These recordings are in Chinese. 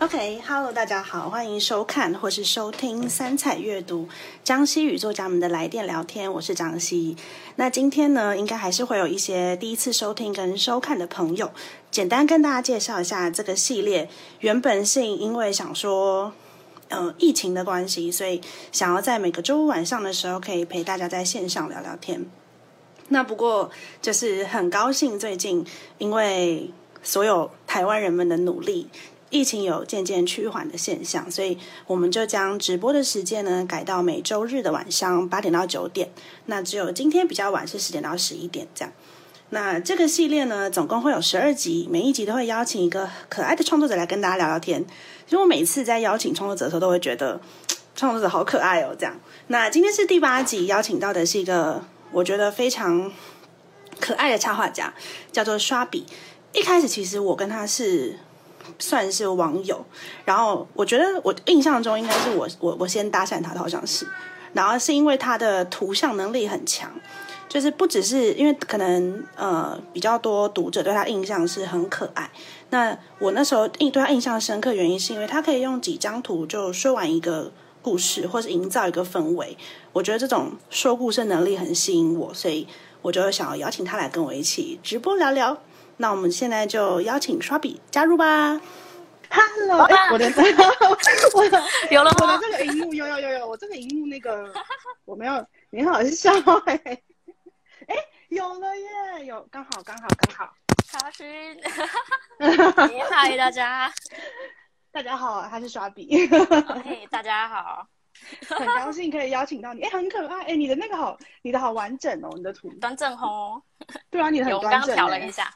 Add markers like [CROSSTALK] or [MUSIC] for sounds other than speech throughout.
OK，Hello，大家好，欢迎收看或是收听三彩阅读张希与作家们的来电聊天，我是张希。那今天呢，应该还是会有一些第一次收听跟收看的朋友，简单跟大家介绍一下这个系列。原本是因为想说，呃，疫情的关系，所以想要在每个周五晚上的时候可以陪大家在线上聊聊天。那不过就是很高兴，最近因为所有台湾人们的努力。疫情有渐渐趋缓的现象，所以我们就将直播的时间呢改到每周日的晚上八点到九点。那只有今天比较晚是十点到十一点这样。那这个系列呢总共会有十二集，每一集都会邀请一个可爱的创作者来跟大家聊聊天。其实我每次在邀请创作者的时候，都会觉得创作者好可爱哦。这样，那今天是第八集，邀请到的是一个我觉得非常可爱的插画家，叫做刷笔。一开始其实我跟他是。算是网友，然后我觉得我印象中应该是我我我先搭讪他的，好像是，然后是因为他的图像能力很强，就是不只是因为可能呃比较多读者对他印象是很可爱，那我那时候印对他印象深刻原因是因为他可以用几张图就说完一个故事，或是营造一个氛围，我觉得这种说故事能力很吸引我，所以我就想要邀请他来跟我一起直播聊聊。那我们现在就邀请刷笔加入吧。Hello，哎，我的，[LAUGHS] 我的有了我的这个荧幕有有有有，我这个荧幕那个我没有你好笑哎，哎，有了耶，有刚好刚好刚好。查询，嗨大家，[LAUGHS] [LAUGHS] 大家好，他是刷笔。嘿，[LAUGHS] 大家好，很高兴可以邀请到你，哎，很可爱，哎，你的那个好，你的好完整哦，你的图端正哦。对啊，你的很端正。我刚调了一下。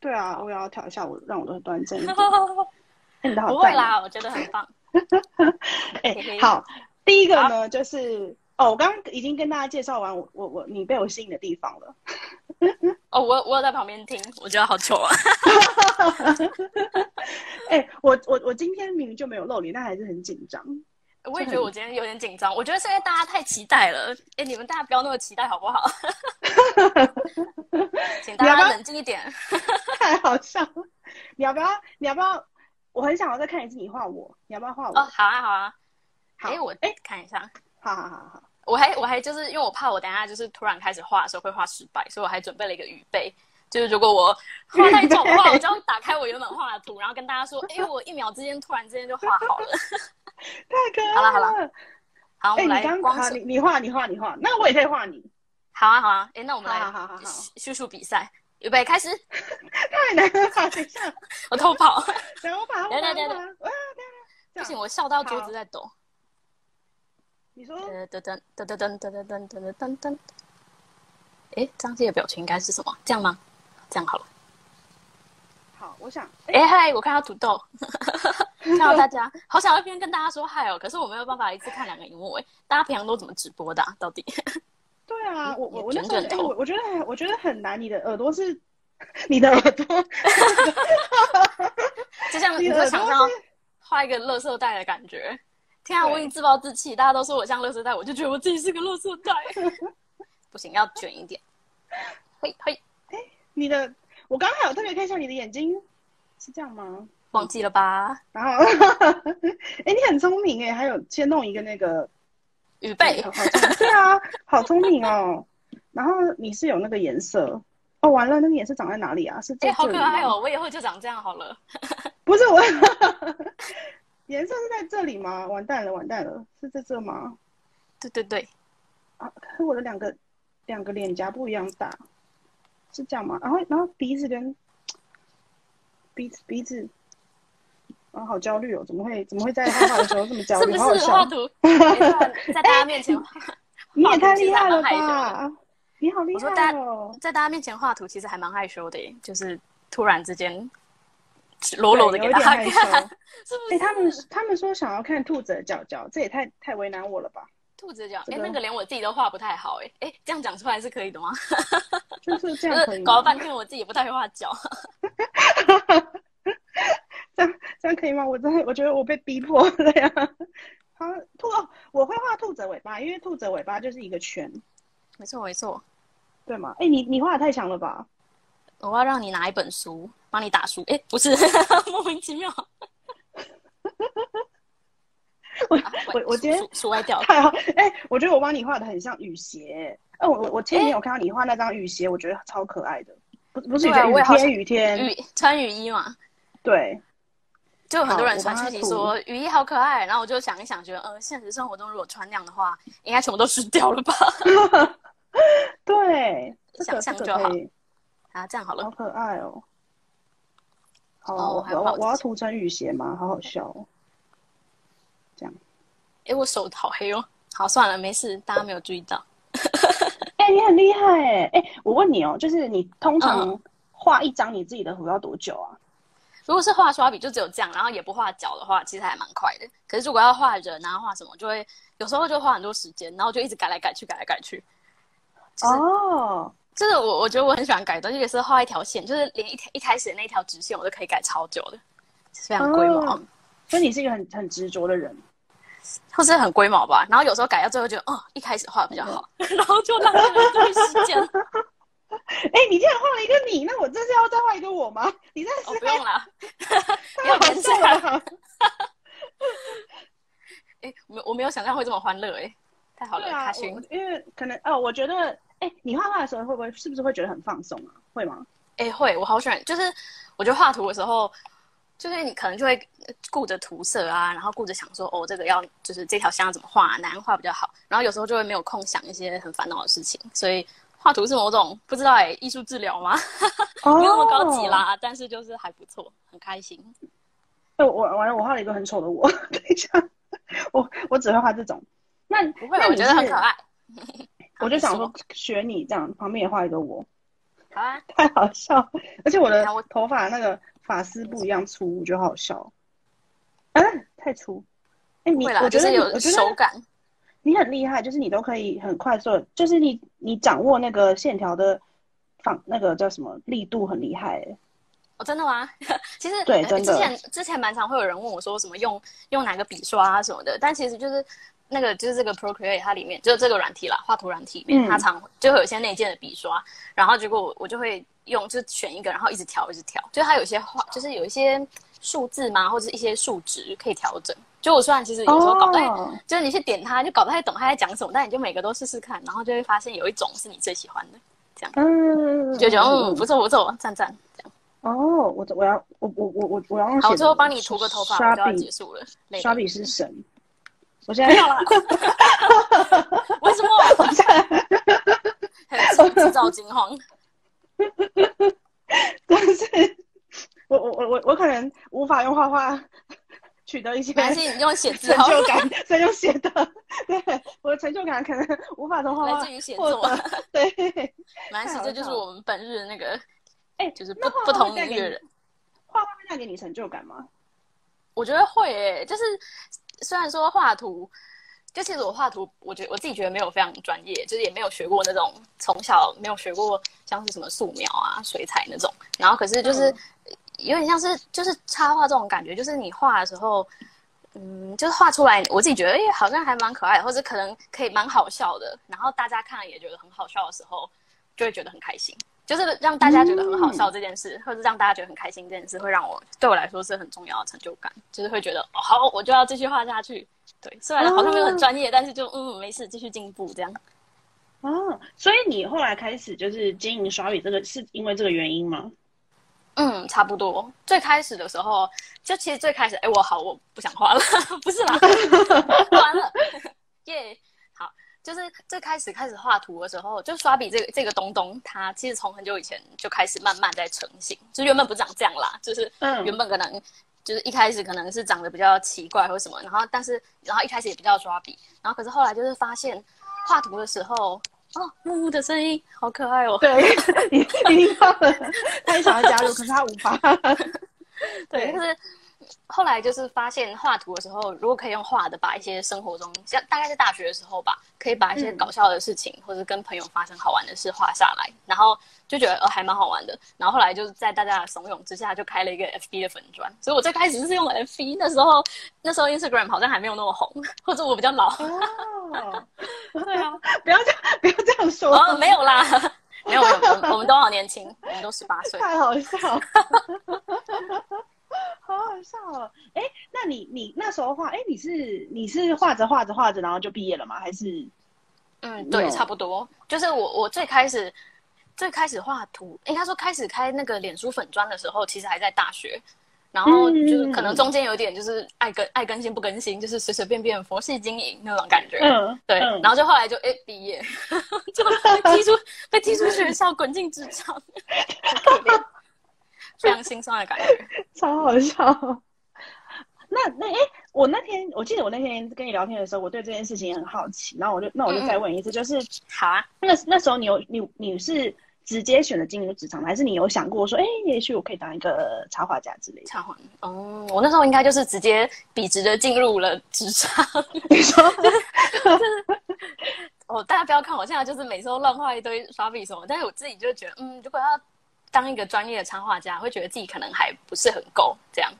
对啊，我也要调一下，我让我的端正一点。[LAUGHS] 不会啦，我觉得很棒。[LAUGHS] 哎，好，第一个呢，就是哦，我刚刚已经跟大家介绍完我我我你被我吸引的地方了。[LAUGHS] 哦，我我有在旁边听，我觉得好糗啊。[LAUGHS] 哎，我我我今天明明就没有露脸，但还是很紧张。[LAUGHS] 我也觉得我今天有点紧张，我觉得是因为大家太期待了。哎，你们大家不要那么期待好不好？请大家冷静一点。太好笑了！你要不要？你要不要？我很想要再看一次你画我，你要不要画我？哦，好啊，好啊。哎，我哎看一下。好好好好。我还我还就是因为我怕我等下就是突然开始画的时候会画失败，所以我还准备了一个预备。就是如果我画太丑的话，我就要打开我原本画的图，然后跟大家说：“哎，我一秒之间突然之间就画好了。”太可爱了！好了好了，好，我们来光你你画你画你画，那我也可以画你。好啊好啊，哎，那我们来好好好好叙述比赛，预备开始。[LAUGHS] 太难了，等一下，[LAUGHS] 我偷跑。等我把等等等等，不行，我笑到桌子在抖。你说？噔噔噔噔噔噔噔噔噔噔噔。哎，张继的表情应该是什么？这样吗？这样好了，好，我想，哎嗨，我看到土豆，[LAUGHS] 看到大家，好想要一边跟大家说嗨哦，可是我没有办法一次看两个荧幕哎，大家平常都怎么直播的？到底？对啊，[LAUGHS] 我我我那时候，我我觉得我觉得很难，你的耳朵是 [LAUGHS] 你的耳朵，就像你在墙上画一个垃圾袋的感觉。天啊，我已经自暴自弃，大家都说我像垃圾袋，我就觉得我自己是个垃圾袋，[LAUGHS] 不行，要卷一点，嘿嘿。你的，我刚刚还有特别看一下你的眼睛，是这样吗？忘记了吧？[LAUGHS] 然后，哎，你很聪明哎，还有先弄一个那个预备，对啊，好聪明哦。然后你是有那个颜色，哦，完了，那个颜色长在哪里啊？是哎，好可爱哦，我以后就长这样好了。[LAUGHS] 不是我，颜色是在这里吗？完蛋了，完蛋了，是在这吗？对对对，啊，可是我的两个两个脸颊不一样大。是这样吗？然后，然后鼻子跟鼻子鼻子，啊，好焦虑哦！怎么会怎么会在画画的时候这么焦虑？[LAUGHS] 是不是画图？在大家面前，[LAUGHS] 你也太厉害了吧！你好厉害哦！在大家面前画图，其实还蛮害羞的耶，就是突然之间裸裸的给大家看，是不是？哎，他们他们说想要看兔子的脚脚，这也太太为难我了吧？兔子脚，哎，那个连我自己都画不太好，哎，哎，这样讲出来是可以的吗？[LAUGHS] 就是这样可以搞了半天，我自己也不太会画脚。[LAUGHS] 这样这样可以吗？我真的我觉得我被逼迫了呀。[LAUGHS] 好，兔哦，我会画兔子尾巴，因为兔子尾巴就是一个圈。没错没错，对吗？哎，你你画的太强了吧？我要让你拿一本书，帮你打书。哎，不是，[LAUGHS] 莫名其妙。我我我今天书外掉。[LAUGHS] 太好，哎，我觉得我帮你画的很像雨鞋。哎，我我我前几天有看到你画那张雨鞋，我觉得超可爱的。不不是雨天雨天雨穿雨衣嘛？对，就很多人传讯息说雨衣好可爱，然后我就想一想，觉得呃，现实生活中如果穿那样的话，应该全部都湿掉了吧？[LAUGHS] 对，想象就好。啊，这样好了，好可爱哦。好，我我我要涂成雨鞋吗？好好笑哦。这样，哎，我手好黑哦。好，算了，没事，大家没有注意到。[LAUGHS] 哎，你很厉害哎！哎，我问你哦，就是你通常画一张你自己的图要多久啊？如果是画刷笔，就只有这样，然后也不画脚的话，其实还蛮快的。可是如果要画人啊，画什么，就会有时候就花很多时间，然后就一直改来改去，改来改去。哦，就是我我觉得我很喜欢改东西，也是画一条线，就是连一条一开始的那条直线，我都可以改超久的，非常规模。所以你是一个很很执着的人。或是很龟毛吧，然后有时候改到最后觉得，哦，一开始画比较好，[LAUGHS] 然后就浪费了这个时间。[LAUGHS] 哎，你竟然画了一个你，那我这是要再画一个我吗？你在不用了，[LAUGHS] 太好笑了。哎，我我没有想象会这么欢乐，哎，太好了，开心。因为可能哦，我觉得，哎，你画画的时候会不会是不是会觉得很放松啊？会吗？哎，会，我好喜欢，就是我觉得画图的时候。就是你可能就会顾着涂色啊，然后顾着想说哦，这个要就是这条线要怎么画，哪样画比较好。然后有时候就会没有空想一些很烦恼的事情，所以画图是某种不知道哎，艺术治疗吗？[LAUGHS] 没有那么高级啦，但是就是还不错，很开心。我我完了，我画了一个很丑的我，[LAUGHS] 等一下，我我只会画这种。那不会，我觉得很可爱。我就想说学你这样，旁边也画一个我。好啊，[LAUGHS] 太好笑，而且我的头发那个。发丝不一样粗，我觉得好笑。嗯，太粗。哎，你我觉得有手感，你很厉害，就是你都可以很快速，就是你你掌握那个线条的放那个叫什么力度很厉害。哦，真的吗？[LAUGHS] 其实对，之前之前蛮常会有人问我说什么用用哪个笔刷啊什么的，但其实就是那个就是这个 Procreate 它里面就是这个软体啦，画图软体里面它常就会有些内建的笔刷，然后结果我我就会。用就选一个，然后一直调，一直调。就它有些画，就是有一些数字嘛，或者一些数值可以调整。就我虽然其实有时候搞不太，就是你去点它，就搞不太懂它在讲什么，但你就每个都试试看，然后就会发现有一种是你最喜欢的，这样。嗯，就觉得嗯不错不错，赞赞这样。哦，我我要我我我我我要用。好，最后帮你涂个头发，就要结束了。刷笔是神。我现在要了。[LAUGHS] 为什么？我现在制造惊慌。[LAUGHS] 但是，我我我我我可能无法用画画取得一些，还是你用写字成就感，所以用写的。对，我的成就感可能无法从画画来自于写作。对，[LAUGHS] 没关系，这就是我们本日的那个，哎，就是不不同领域的人。画画会带给你成就感吗？我觉得会诶，就是虽然说画图。就其实我画图，我觉得我自己觉得没有非常专业，就是也没有学过那种从小没有学过像是什么素描啊、水彩那种。然后可是就是有点像是就是插画这种感觉，就是你画的时候，嗯，就是画出来，我自己觉得哎，好像还蛮可爱，或者可能可以蛮好笑的。然后大家看了也觉得很好笑的时候，就会觉得很开心。就是让大家觉得很好笑这件事，或者让大家觉得很开心这件事，会让我对我来说是很重要的成就感。就是会觉得好，我就要继续画下去。对，虽然好像没有很专业，但是就嗯没事，继续进步这样。哦，所以你后来开始就是经营刷笔，这个是因为这个原因吗？嗯，差不多。最开始的时候，就其实最开始，哎，我好，我不想画了，[LAUGHS] 不是啦，[LAUGHS] 完了，耶，好，就是最开始开始画图的时候，就刷笔这个这个东东，它其实从很久以前就开始慢慢在成型，就原本不长这样啦，就是原本可能。就是一开始可能是长得比较奇怪或什么，然后但是然后一开始也比较抓笔，然后可是后来就是发现画图的时候，哦，木木的声音好可爱哦。对，[LAUGHS] 你听到了，他也想要加入，可是他无法。[LAUGHS] 对，就是后来就是发现画图的时候，如果可以用画的把一些生活中，像大概是大学的时候吧，可以把一些搞笑的事情或者跟朋友发生好玩的事画下来，然后。就觉得呃还蛮好玩的，然后后来就是在大家的怂恿之下，就开了一个 FB 的粉砖。所以我最开始是用 FB，那时候那时候 Instagram 好像还没有那么红，或者我比较老。哦，对啊，不要这样，不要这样说。哦，没有啦，没 [LAUGHS] 有没有，我们我们都好年轻，我们都十八岁。太好笑了，[LAUGHS] 好好笑哦！哎，那你你那时候画，哎，你是你是画着画着画着，然后就毕业了吗？还是？嗯，对，差不多。就是我我最开始最开始画图，应该说开始开那个脸书粉砖的时候，其实还在大学。然后就是可能中间有点就是爱更爱更新不更新，就是随随便便佛系经营那种感觉。嗯，对。然后就后来就哎毕业，[LAUGHS] 就被踢出被踢出学校，滚进职场，[LAUGHS] 非常心酸的感觉，[LAUGHS] 超好笑。那那哎，我那天我记得我那天跟你聊天的时候，我对这件事情很好奇，然后我就那我就再问一次，就是好啊。那那时候你有你你是？直接选择进入职场，还是你有想过说，哎，也许我可以当一个插画家之类的？插画哦，我那时候应该就是直接笔直的进入了职场。你说，[LAUGHS] 我，大家不要看我现在就是每次都乱画一堆刷笔什么，但是我自己就觉得，嗯，如果要当一个专业的插画家，会觉得自己可能还不是很够，这样，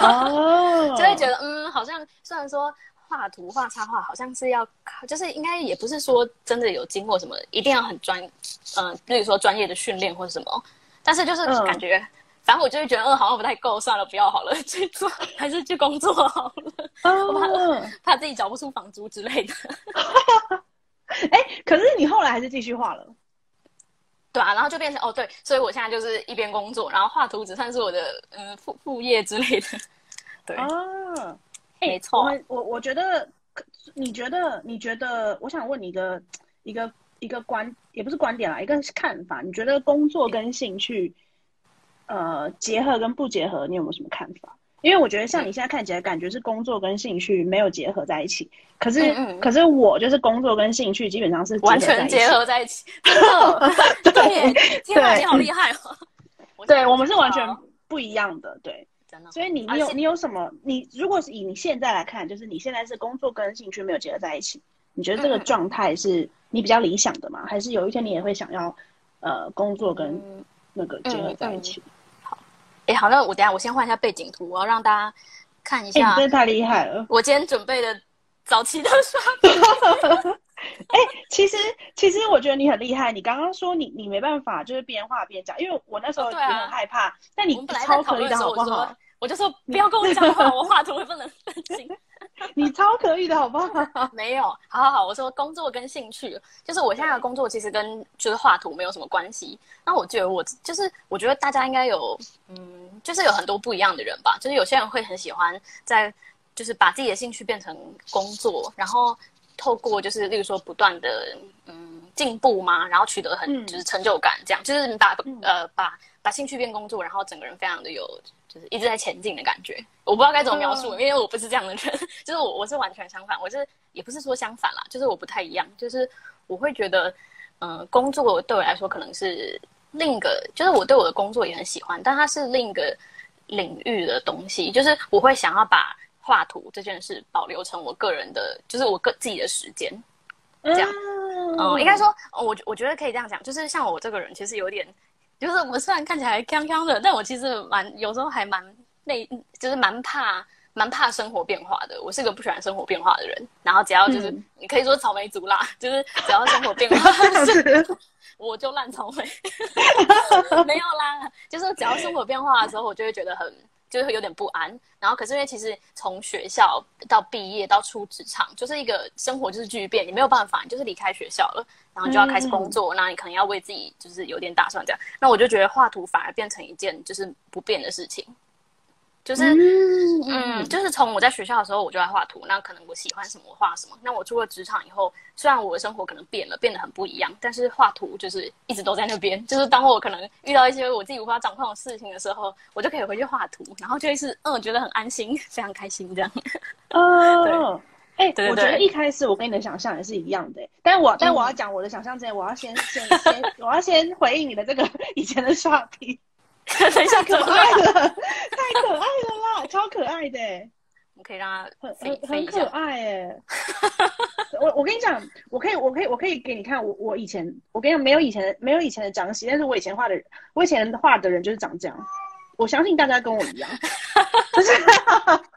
哦，[LAUGHS] 就会觉得，嗯，好像虽然说。画图画插画好像是要，就是应该也不是说真的有经过什么，一定要很专，嗯，比如说专业的训练或者什么，但是就是感觉，反正我就会觉得，嗯，好像不太够，算了，不要好了，[LAUGHS] 去做还是去工作好了，我怕怕自己缴不出房租之类的。[LAUGHS] 哎，可是你后来还是继续画了，对啊，然后就变成哦，对，所以我现在就是一边工作，然后画图纸算是我的嗯副副业之类的，对啊。没错，我我我觉得，你觉得你觉得，我想问你一个一个一个观，也不是观点啦，一个看法。你觉得工作跟兴趣，呃，结合跟不结合，你有没有什么看法？因为我觉得像你现在看起来，感觉是工作跟兴趣没有结合在一起。可是，可是我就是工作跟兴趣基本上是完全结合在一起。[LAUGHS] 对，天哪，你好厉害哦！[LAUGHS] 对我们是完全不一样的，对。所以你你有你有什么？你如果是以你现在来看，就是你现在是工作跟兴趣没有结合在一起，你觉得这个状态是你比较理想的吗？还是有一天你也会想要，呃，工作跟那个结合在一起？好，哎，好，那我等下我先换一下背景图，我要让大家看一下。真的太厉害了！我今天准备的早期的刷。[LAUGHS] 哎，其实其实我觉得你很厉害。你刚刚说你你没办法就是边画边讲，因为我那时候也很害怕。但你超可以的好不好？我就说不要跟我讲话，[LAUGHS] 我画图会不能分心。你超可以的好不好？[LAUGHS] 没有，好好好，我说工作跟兴趣，就是我现在的工作其实跟就是画图没有什么关系。那我觉得我就是我觉得大家应该有嗯，就是有很多不一样的人吧。就是有些人会很喜欢在就是把自己的兴趣变成工作，然后。透过就是，例如说不断的嗯进步嘛，然后取得很就是成就感，这样就是你把呃把把兴趣变工作，然后整个人非常的有就是一直在前进的感觉。我不知道该怎么描述，因为我不是这样的人，[LAUGHS] 就是我我是完全相反，我是也不是说相反啦，就是我不太一样，就是我会觉得嗯工作对我来说可能是另一个，就是我对我的工作也很喜欢，但它是另一个领域的东西，就是我会想要把。画图这件事保留成我个人的，就是我个自己的时间，这样，嗯，应该说，我我觉得可以这样讲，就是像我这个人，其实有点，就是我虽然看起来康康的，但我其实蛮有时候还蛮内，就是蛮怕蛮怕生活变化的。我是个不喜欢生活变化的人，然后只要就是你可以说草莓族啦，[LAUGHS] 就是只要生活变化，[LAUGHS] [LAUGHS] 我就烂草莓，没有啦，就是只要生活变化的时候，我就会觉得很。就是会有点不安，然后可是因为其实从学校到毕业到出职场，就是一个生活就是巨变，你没有办法，你就是离开学校了，然后就要开始工作，那你可能要为自己就是有点打算这样，那我就觉得画图反而变成一件就是不变的事情。就是，嗯，就是从我在学校的时候，我就爱画图。那可能我喜欢什么，我画什么。那我出了职场以后，虽然我的生活可能变了，变得很不一样，但是画图就是一直都在那边。就是当我可能遇到一些我自己无法掌控的事情的时候，我就可以回去画图，然后就会是嗯，觉得很安心，非常开心这样。[LAUGHS] 哦，哎，我觉得一开始我跟你的想象也是一样的，但我但我要讲我的想象之前，我要先先先，我要先回应你的这个 [LAUGHS] 以前的刷题。[LAUGHS] 等一下，[LAUGHS] 可爱了，太可爱了啦，超可爱的。我可以让他很很很可爱哎。[LAUGHS] 我我跟你讲，我可以我可以我可以给你看我我以前我跟你讲没有以前的没有以前的张喜，但是我以前画的我以前画的人就是长这样。我相信大家跟我一样，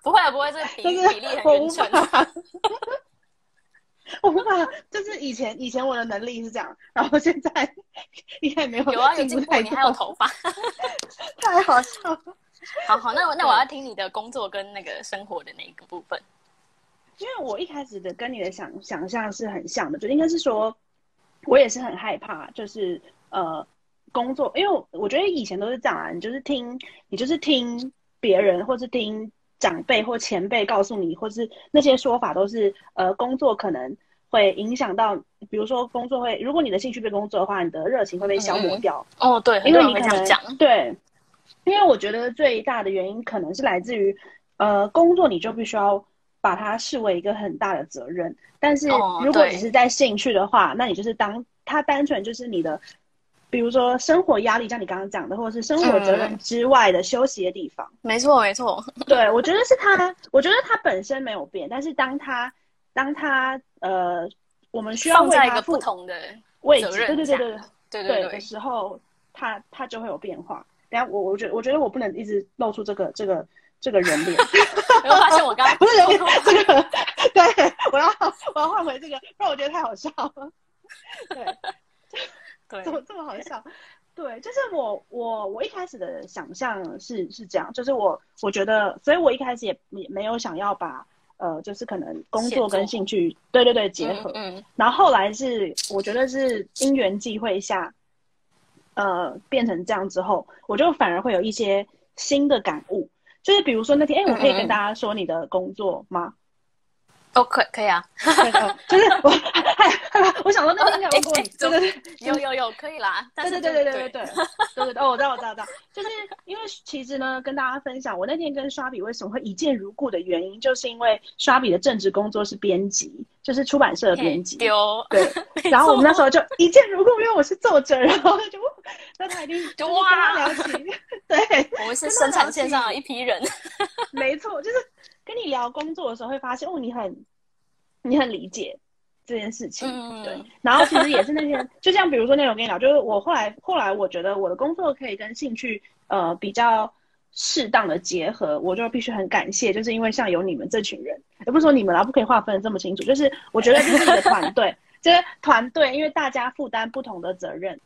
不会不会，这比比例很匀称。我无法，就是以前以前我的能力是这样，然后现在应该没有有啊，有进进步，步太你还有头发。太好笑了。好好，那我 [LAUGHS] 那我要听你的工作跟那个生活的那一个部分。[LAUGHS] 因为我一开始的跟你的想想象是很像的，就应该是说，我也是很害怕，就是呃工作，因为我觉得以前都是这样啊，你就是听你就是听别人或是听长辈或前辈告诉你，或是那些说法都是呃工作可能会影响到，比如说工作会，如果你的兴趣被工作的话，你的热情会被消磨掉，哦，对，因为你可能。对，因为我觉得最大的原因可能是来自于，呃，工作你就必须要把它视为一个很大的责任，但是哦如果对。只是在兴趣的话，那你就是当它单纯就是你的，比如说生活压力，像你刚刚讲的，或者是生活责任嗯之外的休息的地方。没错，没错。[LAUGHS] 对，我觉得是他，我觉得他本身没有变，但是当他当他呃，我们需要放在一个不同的位置，对对对对。对对对的时候，他他就会有变化。等下我我觉得我觉得我不能一直露出这个这个这个人脸，没有发现我刚刚不是人脸这个，对我要我要换回这个，不然我觉得太好笑了。对，对怎么这么好笑？对，就是我我我一开始的想象是是这样，就是我我觉得，所以我一开始也也没有想要把呃，就是可能工作跟兴趣对对对结合，嗯嗯然后后来是我觉得是因缘际会下，呃，变成这样之后，我就反而会有一些新的感悟。就是比如说那天，哎，我可以跟大家说你的工作吗？哦，可可以啊，[LAUGHS] 就是我，害害怕，我想说那天应该有问过对对对，有有有，可以啦。但对是对对对 [LAUGHS] 对对对对对对，哦，我知道我知道我知道，就是因为其实呢，跟大家分享，我那天跟刷笔为什么会一见如故的原因，就是因为刷笔的正职工作是编辑，就是出版社的编辑。丢，对，[LAUGHS] 然后我们那时候就一见如故，因为我是作者，然后就那他一定就就是跟他聊起，对，我们是生产线上的一批人。没错，就是跟你聊工作的时候会发现，哦，你很你很理解这件事情，嗯对。然后其实也是那天，就像比如说那种我跟你聊，就是我后来后来我觉得我的工作可以跟兴趣呃比较适当的结合，我就必须很感谢，就是因为像有你们这群人，也不是说你们啦，不可以划分的这么清楚，就是我觉得就是你的团队，[LAUGHS] 就是团队，因为大家负担不同的责任，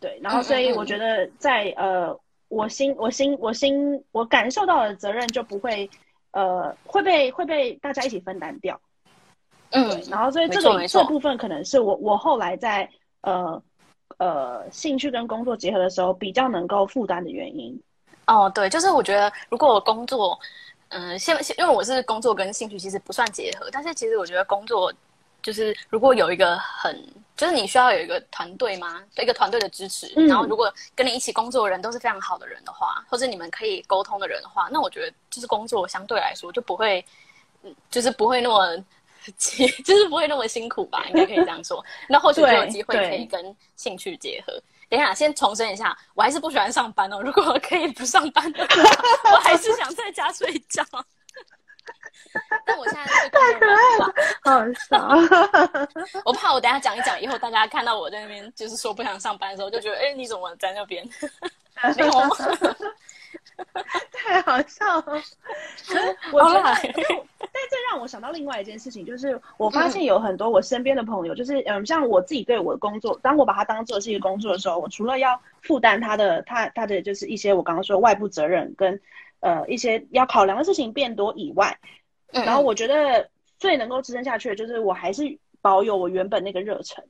对，然后所以我觉得在呃我心我心我心我感受到的责任就不会呃会被会被大家一起分担掉。嗯，，然后所以这个这部分可能是我我后来在呃呃兴趣跟工作结合的时候比较能够负担的原因。哦，对，就是我觉得如果我工作，嗯、现现因为我是工作跟兴趣其实不算结合，但是其实我觉得工作就是如果有一个很，就是你需要有一个团队吗，一个团队的支持，嗯然后如果跟你一起工作的人都是非常好的人的话，或者你们可以沟通的人的话，那我觉得就是工作相对来说就不会，嗯，就是不会那么。[LAUGHS] 就是不会那么辛苦吧，应该可以这样说。那或许就有机会可以跟兴趣结合。等一下，先重申一下，我还是不喜欢上班哦。如果可以不上班的话，[LAUGHS] 我还是想在家睡觉。[LAUGHS] 但我现在对工作蛮忙好笑，[LAUGHS] 我怕我等下讲一讲以后，大家看到我在那边就是说不想上班的时候，就觉得哎、你怎么在那边？[LAUGHS] 没有，太好笑了。我觉得，好但这让我想到另外一件事情，就是我发现有很多我身边的朋友，就是嗯，像我自己对我的工作，当我把它当做是一个工作的时候，我除了要负担他的他他的就是一些我刚刚说外部责任跟呃一些要考量的事情变多以外，嗯然后我觉得最能够支撑下去的就是我还是保有我原本那个热忱。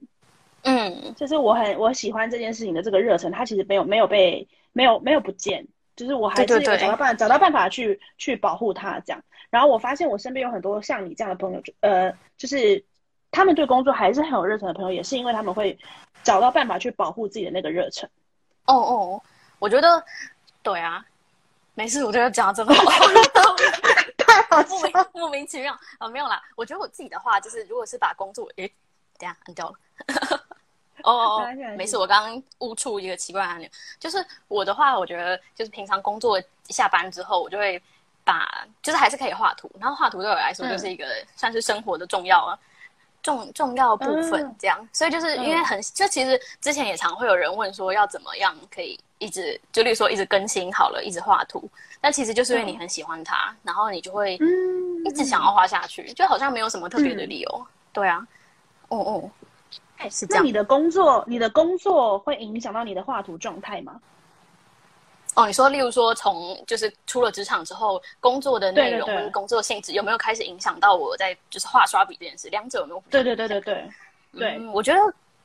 嗯就是我很我喜欢这件事情的这个热忱，它其实没有没有被没有没有不见，就是我还是找到办找到办法去去保护它这样。然后我发现我身边有很多像你这样的朋友，就呃，就是他们对工作还是很有热忱的朋友，也是因为他们会找到办法去保护自己的那个热忱。哦哦，我觉得对啊，没事，我觉得讲的真好。[LAUGHS] [LAUGHS] [LAUGHS] 莫名莫名其妙啊、没有啦。我觉得我自己的话，就是如果是把工作，诶，等一下按掉了。[LAUGHS] 哦哦哦没事，我刚刚误触一个奇怪的按钮。就是我的话，我觉得就是平常工作下班之后，我就会把，就是还是可以画图，然后画图对我来说嗯就是一个、算是生活的重要啊。重重要部分嗯。这样，所以就是因为很，就其实之前也常会有人问说要怎么样可以一直，就例如说一直更新好了，一直画图，但其实就是因为你很喜欢它，然后你就会嗯。一直想要画下去，就好像没有什么特别的理由。对啊，哦哦，哎是这那样。你的工作，你的工作会影响到你的画图状态吗？哦。你说，例如说从就是出了职场之后，工作的内容对对对或者工作性质有没有开始影响到我在就是画刷笔这件事？两者有没有？对对对对对对，嗯，我觉得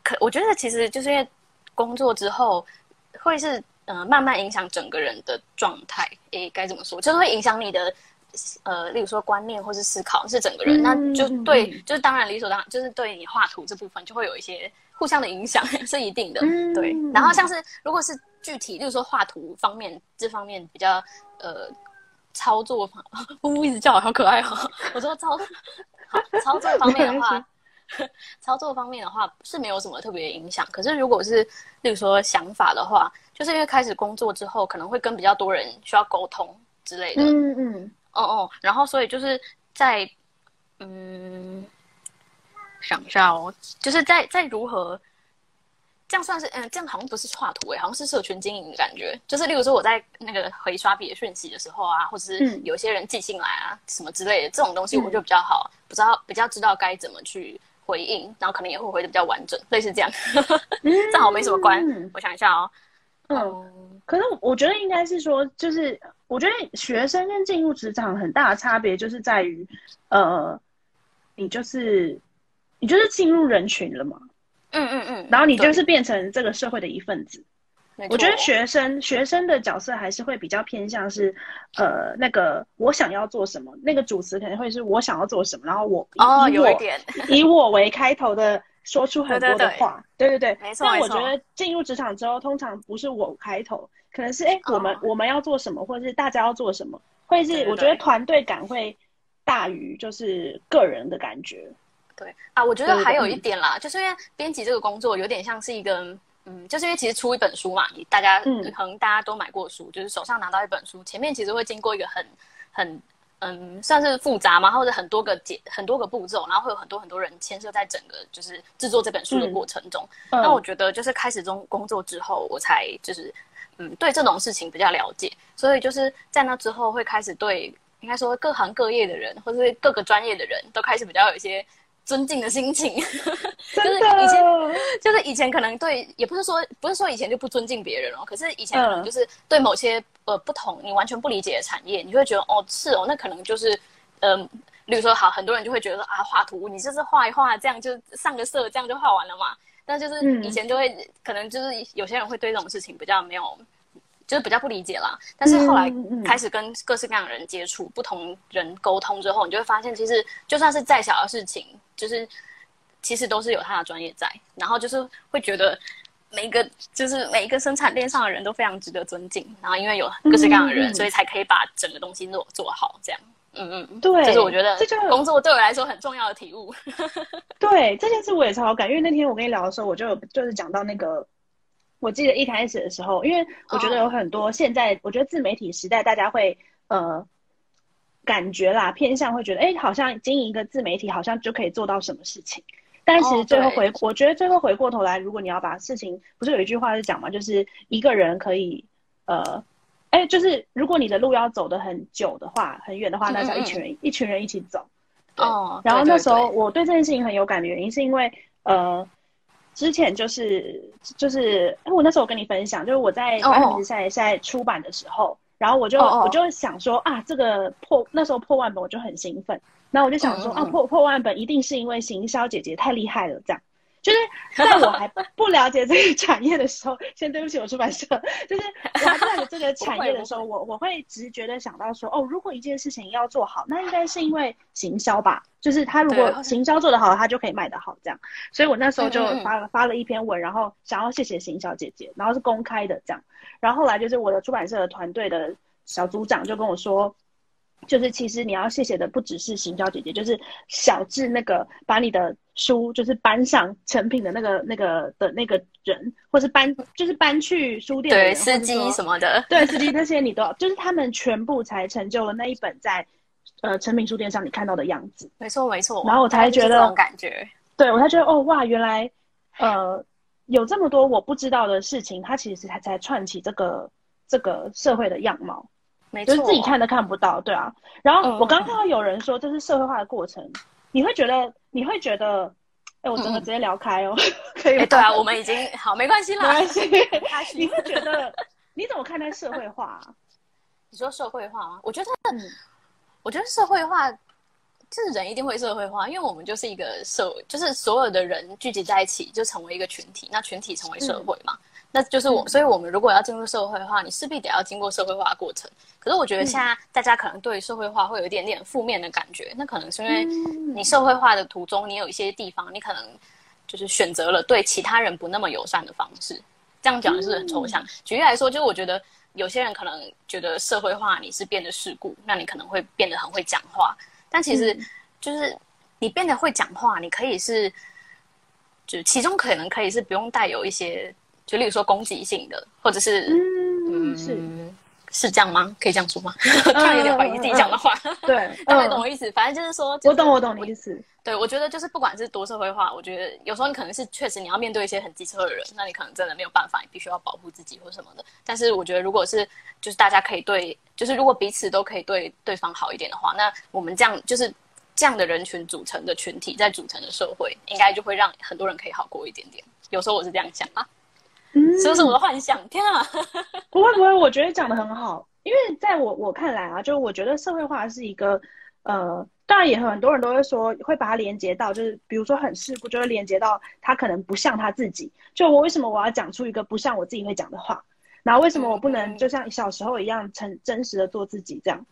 可，我觉得其实就是因为工作之后会是呃慢慢影响整个人的状态，诶，该怎么说？就是会影响你的呃，例如说观念或是思考，是整个人，嗯那就对，嗯就是当然理所当然，就是对你画图这部分就会有一些互相的影响，[LAUGHS] 是一定的，嗯对。然后像是如果是具体，例如说画图方面这方面比较呃操作方，呜呜一直叫我，好可爱哦。我说操好操作方面的话。操作方面的话是没有什么特别影响，可是如果是例如说想法的话，就是因为开始工作之后，可能会跟比较多人需要沟通之类的，嗯嗯，哦哦，然后所以就是在嗯，想一下哦，就是在在如何这样算是嗯，这样好像不是画图诶，好像是社群经营的感觉。就是例如说我在那个回刷别的讯息的时候啊，或者是嗯。有些人寄信来啊什么之类的，这种东西嗯。我就比较好，不知道比较知道该怎么去回应，然后可能也会回的比较完整，类似这样。[LAUGHS] 正好没什么关嗯，我想一下哦，嗯，嗯，可是我觉得应该是说，就是我觉得学生跟进入职场很大的差别就是在于，呃，你就是你就是进入人群了嘛，嗯嗯嗯，然后你就是变成这个社会的一份子。我觉得学生学生的角色还是会比较偏向是，呃，那个我想要做什么，那个主词可能会是我想要做什么，然后我哦，以我有一点，以我为开头的说出很多对对对。的话，对对对。没错但我觉得进入职场之后，通常不是我开头，可能是哎、我们哦。我们要做什么，或者是大家要做什么，会是我觉得团队感会大于就是个人的感觉。对。啊，我觉得还有一点啦，就是因为编辑这个工作有点像是一个，嗯，就是因为其实出一本书嘛，你大家、嗯。可能大家都买过书，就是手上拿到一本书，前面其实会经过一个很很嗯，算是复杂嘛，或者很多个节很多个步骤，然后会有很多很多人牵涉在整个就是制作这本书的嗯。过程中。嗯。那我觉得就是开始中工作之后，我才就是嗯对这种事情比较了解，所以就是在那之后会开始对应该说各行各业的人，或者是各个专业的人都开始比较有一些尊敬的心情。真 [LAUGHS] 就是以前，就是以前可能对，也不是说不是说以前就不尊敬别人哦，可是以前可能嗯就是对某些呃不同你完全不理解的产业，你就会觉得哦是哦，那可能就是嗯。例如说，好，很多人就会觉得啊，画图你就是画一画，这样就上个色，这样就画完了嘛。但就是嗯以前就会，可能就是有些人会对这种事情比较没有，就是比较不理解啦。但是后来开始跟各式各样的人接触，不同人沟通之后，你就会发现，其实就算是再小的事情，就是其实都是有他的专业在，然后就是会觉得每一个就是每一个生产链上的人都非常值得尊敬，然后因为有各式各样的人，所以才可以把整个东西做做好，这样。嗯嗯嗯，对就是我觉得这就工作对我来说很重要的体悟。[LAUGHS] 对这件事我也超有感，因为那天我跟你聊的时候，我就就是讲到那个，我记得一开始的时候，因为我觉得有很多现在，我觉得自媒体时代，大家会呃感觉啦偏向会觉得，哎，好像经营一个自媒体，好像就可以做到什么事情。但其哦实最后对回，我觉得最后回过头来，如果你要把事情，不是有一句话是讲嘛，就是一个人可以呃。哎，就是如果你的路要走得很久的话，很远的话，那是要一群人一群人一起走。对哦，然后那时候我对这件事情很有感的原因，是因为呃，之前就是就是，哎，我那时候我跟你分享，就是我在哦《白比赛在出版的时候，然后我就我就想说啊，这个破那时候破万本我就很兴奋，然后我就想说啊，破破万本一定是因为行销姐姐太厉害了，这样。就是在我还不了解这个产业的时候，先对不起我出版社，就是我还不了解这个产业的时候，我我会直觉的想到说，哦，如果一件事情要做好，那应该是因为行销吧，就是他如果行销做得好，他就可以卖得好这样。所以我那时候就发了发了一篇文，然后想要谢谢行销姐姐，然后是公开的这样。然后后来就是我的出版社的团队的小组长就跟我说，就是其实你要谢谢的不只是行销姐姐，就是小智那个把你的书就是搬上成品的那个那个的那个人，或是搬就是搬去书店的，对司机什么么的，对司机那些你都要，就是他们全部才成就了那一本在呃成品书店上你看到的样子。没错没错。然后我才觉得这种感觉，对我才觉得哦哇，原来呃有这么多我不知道的事情，它其实才才串起这个这个社会的样貌。没错，就是自己看都看不到，对啊。然后嗯我刚看到有人说这是社会化的过程，你会觉得你会觉得，哎，我整个直接聊开哦，[LAUGHS] 可以哎，对啊，我们已经好，没关系啦。没关系。[LAUGHS] 你会觉得你怎么看待社会化啊？[LAUGHS] 你说社会化吗？我觉得，嗯我觉得社会化，就是人一定会社会化，因为我们就是一个社，就是所有的人聚集在一起，就成为一个群体，那群体成为社会嘛。那就是我，嗯所以我们如果要进入社会化，你势必得要经过社会化的过程。可是我觉得现在大家可能对社会化会有一点点负面的感觉，那可能是因为嗯你社会化的途中，你有一些地方你可能就是选择了对其他人不那么友善的方式。这样讲就是很抽象。举例来说，就是我觉得有些人可能觉得社会化你是变得世故，那你可能会变得很会讲话，但其实嗯就是你变得会讲话，你可以是，就其中可能可以是不用带有一些，就例如说攻击性的，或者是嗯，是，是这样吗？可以这样说吗？[LAUGHS] 突然有点怀疑自己讲的话，对，大概懂嗯我意思。反正就是说，就是我懂，我懂你意思。对，我觉得就是不管是多社会化，我觉得有时候你可能是确实你要面对一些很机车的人，那你可能真的没有办法，你必须要保护自己或什么的。但是我觉得如果是就是大家可以对，就是如果彼此都可以对对方好一点的话，那我们这样就是这样的人群组成的群体，在组成的社会，应该就会让很多人可以好过一点点。有时候我是这样想啊，嗯是不是我的幻想？天啊！[LAUGHS] 不会不会，我觉得讲的很好，因为在我我看来啊，就我觉得社会化是一个，呃，当然也很多人都会说会把它连接到，就是比如说很世故，就会连接到他可能不像他自己。就我为什么我要讲出一个不像我自己会讲的话？然后为什么我不能就像小时候一样诚真实的做自己这样？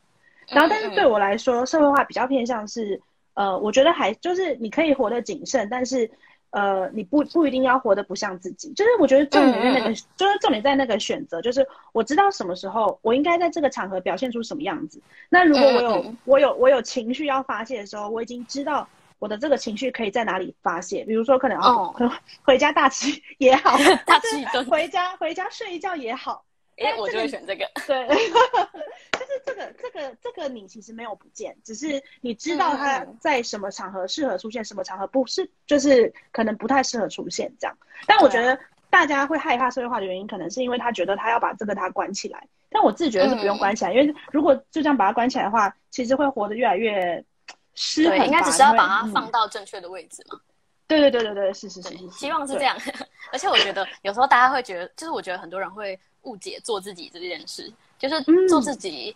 然后但是对我来说，社会化比较偏向是，呃，我觉得还就是你可以活得谨慎，但是。呃，你不不一定要活得不像自己，就是我觉得重点在那个，嗯就是重点在那个选择，就是我知道什么时候我应该在这个场合表现出什么样子。那如果我有、我有我有情绪要发泄的时候，我已经知道我的这个情绪可以在哪里发泄，比如说可能要、哦。可能 [LAUGHS] 回家大吃也好，大吃一顿。回家回家睡一觉也好，哎，我就会选这个。[LAUGHS] 对，[LAUGHS] 就是这个这个这个你其实没有不见，只是你知道它嗯嗯在什么场合适合出现，什么场合不是，就是可能不太适合出现这样。但我觉得大家会害怕社会化的原因，可能是因为他觉得他要把这个他关起来。但我自己觉得是不用关起来，因为如果就这样把它关起来的话，其实会活得越来越失衡对，应该只是要把它放。到正确的位置嘛。嗯对对对对对，是是是是，希望是对这样。[LAUGHS] 而且我觉得有时候大家会觉得，就是我觉得很多人会误解做自己这件事，就是嗯做自己、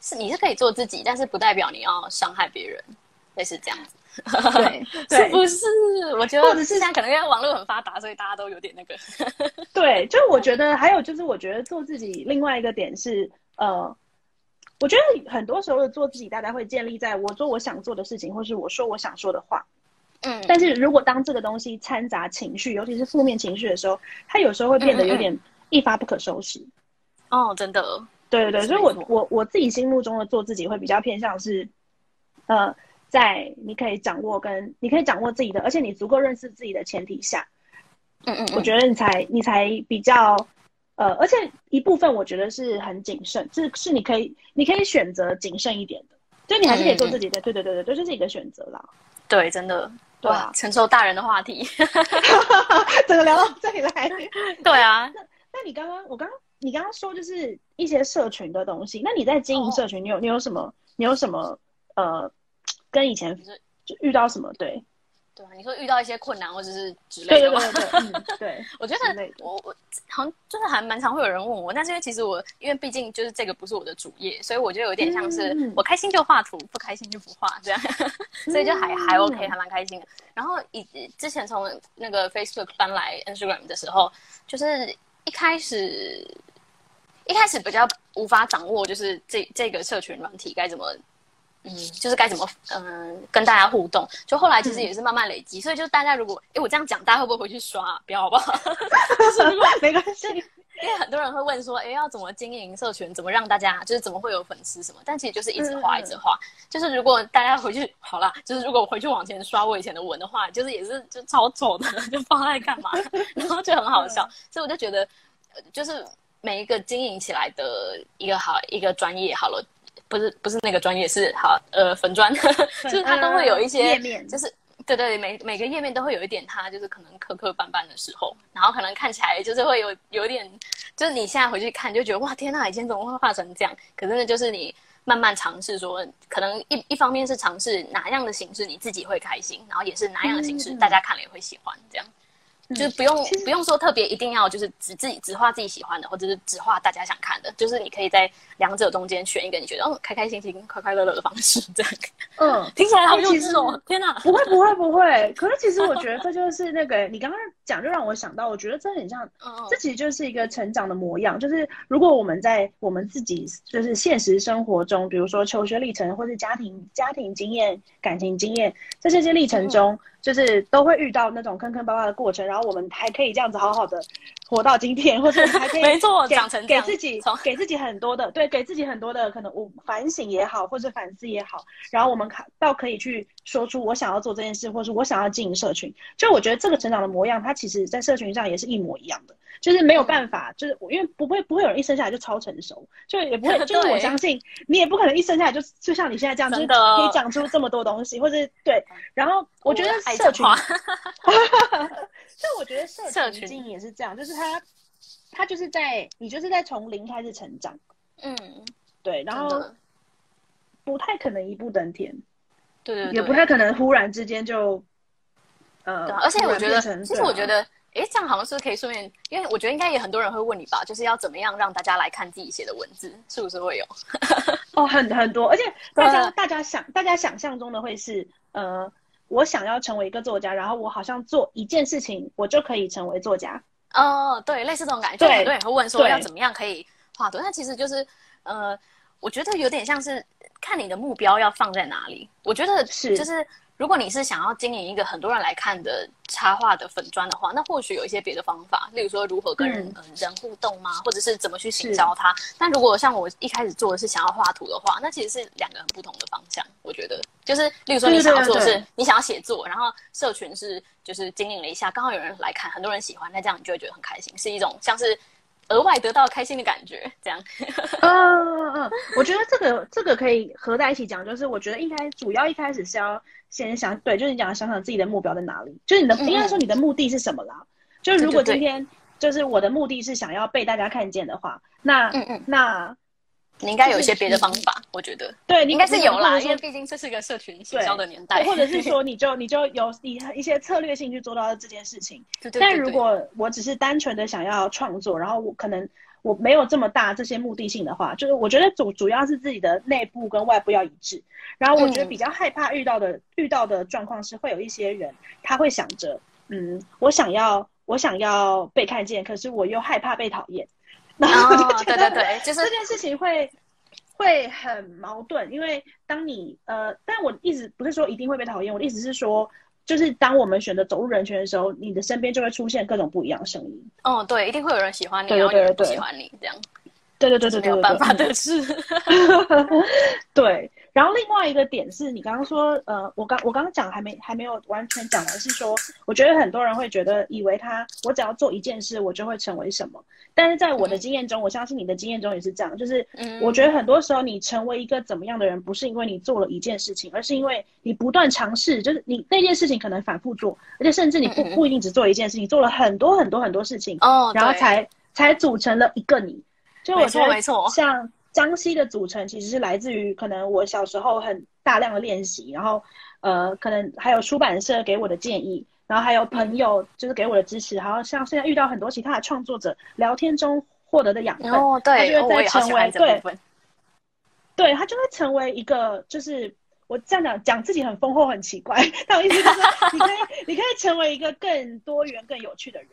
是你是可以做自己，但是不代表你要伤害别人，类似这样子，对 [LAUGHS] 是不是？我觉得或者是得现在可能因为网络很发达，所以大家都有点那个。[LAUGHS] 对，就我觉得还有就是，我觉得做自己另外一个点是，呃，我觉得很多时候的做自己，大家会建立在我做我想做的事情，或是我说我想说的话。嗯，但是如果当这个东西掺杂情绪，尤其是负面情绪的时候，它有时候会变得有点一发不可收拾。哦，真的，对对对，所以我我我自己心目中的做自己会比较偏向是，呃，在你可以掌握跟你可以掌握自己的，而且你足够认识自己的前提下，嗯嗯，我觉得你才你才比较，呃，而且一部分我觉得是很谨慎，是是你可以你可以选择谨慎一点的，就你还是可以做自己的，对对对对对，这是一个选择啦。对，真的，对承受大人的话题，[LAUGHS] [LAUGHS] 整个聊到这里来，对啊，那那你刚刚我刚刚你刚刚说就是一些社群的东西，那你在经营社群，你有你有什么你有什么呃，跟以前就是就遇到什么？对？对啊，你说遇到一些困难或者是之类的吗？对对对，嗯，对，[LAUGHS] 我觉得我我好像就是还蛮常会有人问我，但是因为其实我因为毕竟就是这个不是我的主业，所以我就有点像是嗯我开心就画图，不开心就不画这样，[LAUGHS] 所以就还还 OK，嗯还蛮开心的。然后以之前从那个 Facebook 搬来 Instagram 的时候，就是一开始一开始比较无法掌握，就是这这个社群软体该怎么。嗯，就是该怎么嗯、跟大家互动，就后来其实也是慢慢累积，所以就大家如果哎我这样讲，大家会不会回去刷、啊？不要好不好？[LAUGHS] [LAUGHS] 没关系，因为很多人会问说，哎，要怎么经营社群？怎么让大家就是怎么会有粉丝什么？但其实就是一直画，嗯一直画。就是如果大家回去好啦，就是如果我回去往前刷我以前的文的话，就是也是就超丑的，[LAUGHS] 就不知道在干嘛，然后就很好笑。所以我就觉得，呃就是每一个经营起来的一个好一个专业好了。不是不是那个专业是好呃粉砖，就是它都会有一些页面就是对对，每每个页面都会有一点它就是可能磕磕绊绊的时候，然后可能看起来就是会有有点，就是你现在回去看就觉得哇天呐，以前怎么会画成这样？可是那就是你慢慢尝试说，可能一一方面是尝试哪样的形式你自己会开心，然后也是哪样的形式大家看了也会喜欢，这样。就是不用不用说特别一定要就是只自己只画自己喜欢的，或者是只画大家想看的，就是你可以在两者中间选一个你觉得哦开开心心、快快乐乐的方式，这样。嗯，[LAUGHS] 听起来好幼稚哦！天哪，不会不会不会。可是其实我觉得这 [LAUGHS] 就是那个你刚刚讲，就让我想到，我觉得这很像，这其实就是一个成长的模样。就是如果我们在我们自己就是现实生活中，比如说求学历程，或是家庭家庭经验、感情经验，在这些历程中。就是都会遇到那种坑坑巴巴的过程，然后我们还可以这样子好好的活到今天，或者还可以 [LAUGHS] 没错，给成给自己给自己很多的对，给自己很多的可能我反省也好，或者反思也好，然后我们看到可以去说出我想要做这件事，或是我想要经营社群。就我觉得这个成长的模样，它其实在社群上也是一模一样的。就是没有办法，就是因为不会不会有人一生下来就超成熟，就也不会，[LAUGHS] 就是我相信你也不可能一生下来就就像你现在这样，就是可以讲出这么多东西，或者对。然后我觉得社群，[LAUGHS] 就我觉得社群经营也是这样，就是他他就是在你就是在从零开始成长，嗯，对，然后不太可能一步登天，对对，也不太可能忽然之间就，呃，而且我觉得，其实我觉得。哎，这样好像是可以顺便，因为我觉得应该也很多人会问你吧，就是要怎么样让大家来看自己写的文字，是不是会有？[LAUGHS] 哦，很很多，而且大家大家想大家想象中的会是，呃，我想要成为一个作家，然后我好像做一件事情，我就可以成为作家。哦，对，类似这种感觉，很多人会问说要怎么样可以画图，那其实就是，呃，我觉得有点像是看你的目标要放在哪里。我觉得是，就是。如果你是想要经营一个很多人来看的插画的粉砖的话，那或许有一些别的方法，例如说如何跟人人互动吗？或者是怎么去行销它？但如果像我一开始做的是想要画图的话，那其实是两个很不同的方向。我觉得，就是例如说你想要做的是你想要写作，然后社群是就是经营了一下，刚好有人来看，很多人喜欢，那这样你就会觉得很开心，是一种像是额外得到开心的感觉。这样，嗯嗯嗯，我觉得这个这个可以合在一起讲，就是我觉得应该主要一开始是要。先想对，就是你讲想想自己的目标在哪里，就是你的应该说你的目的是什么啦？就是如果今天就是我的目的是想要被大家看见的话，那嗯嗯，那你应该有一些别的方法，我觉得对，你应该是有啦，因为毕竟这是个社群营销的年 [LAUGHS] 代，或者是说你就你就有一一些策略性去做到这件事情。[LAUGHS] 但如果我只是单纯的想要创作，然后我可能我没有这么大这些目的性的话，就是我觉得主主要是自己的内部跟外部要一致。然后我觉得比较害怕遇到的遇到的状况是，会有一些人他会想着，嗯，我想要我想要被看见，可是我又害怕被讨厌。然后对对对，就是这件事情会会很矛盾，因为当你呃，但我一直不是说一定会被讨厌，我的意思是说，就是当我们选择走入人群的时候，你的身边就会出现各种不一样的声音。哦，对，一定会有人喜欢你，然后有人不喜欢你，这样。对对对对对，没有办法的事。[LAUGHS] 对。然后另外一个点是你刚刚说，呃，我刚我刚刚讲还没还没有完全讲完，是说，我觉得很多人会觉得，以为他我只要做一件事，我就会成为什么。但是在我的经验中，我相信你的经验中也是这样，就是，我觉得很多时候你成为一个怎么样的人，不是因为你做了一件事情，而是因为你不断尝试，就是你那件事情可能反复做，而且甚至你不不一定只做一件事情，做了很多很多很多事情，哦，然后才才组成了一个你。就我觉得没错，像。江西的组成其实是来自于可能我小时候很大量的练习，然后呃，可能还有出版社给我的建议，然后还有朋友就是给我的支持，然后像现在遇到很多其他的创作者聊天中获得的养分，哦，对，他就会再成为对，对他就会成为一个就是我这样讲讲自己很丰厚很奇怪，但我意思就是 [LAUGHS] 你可以你可以成为一个更多元更有趣的人，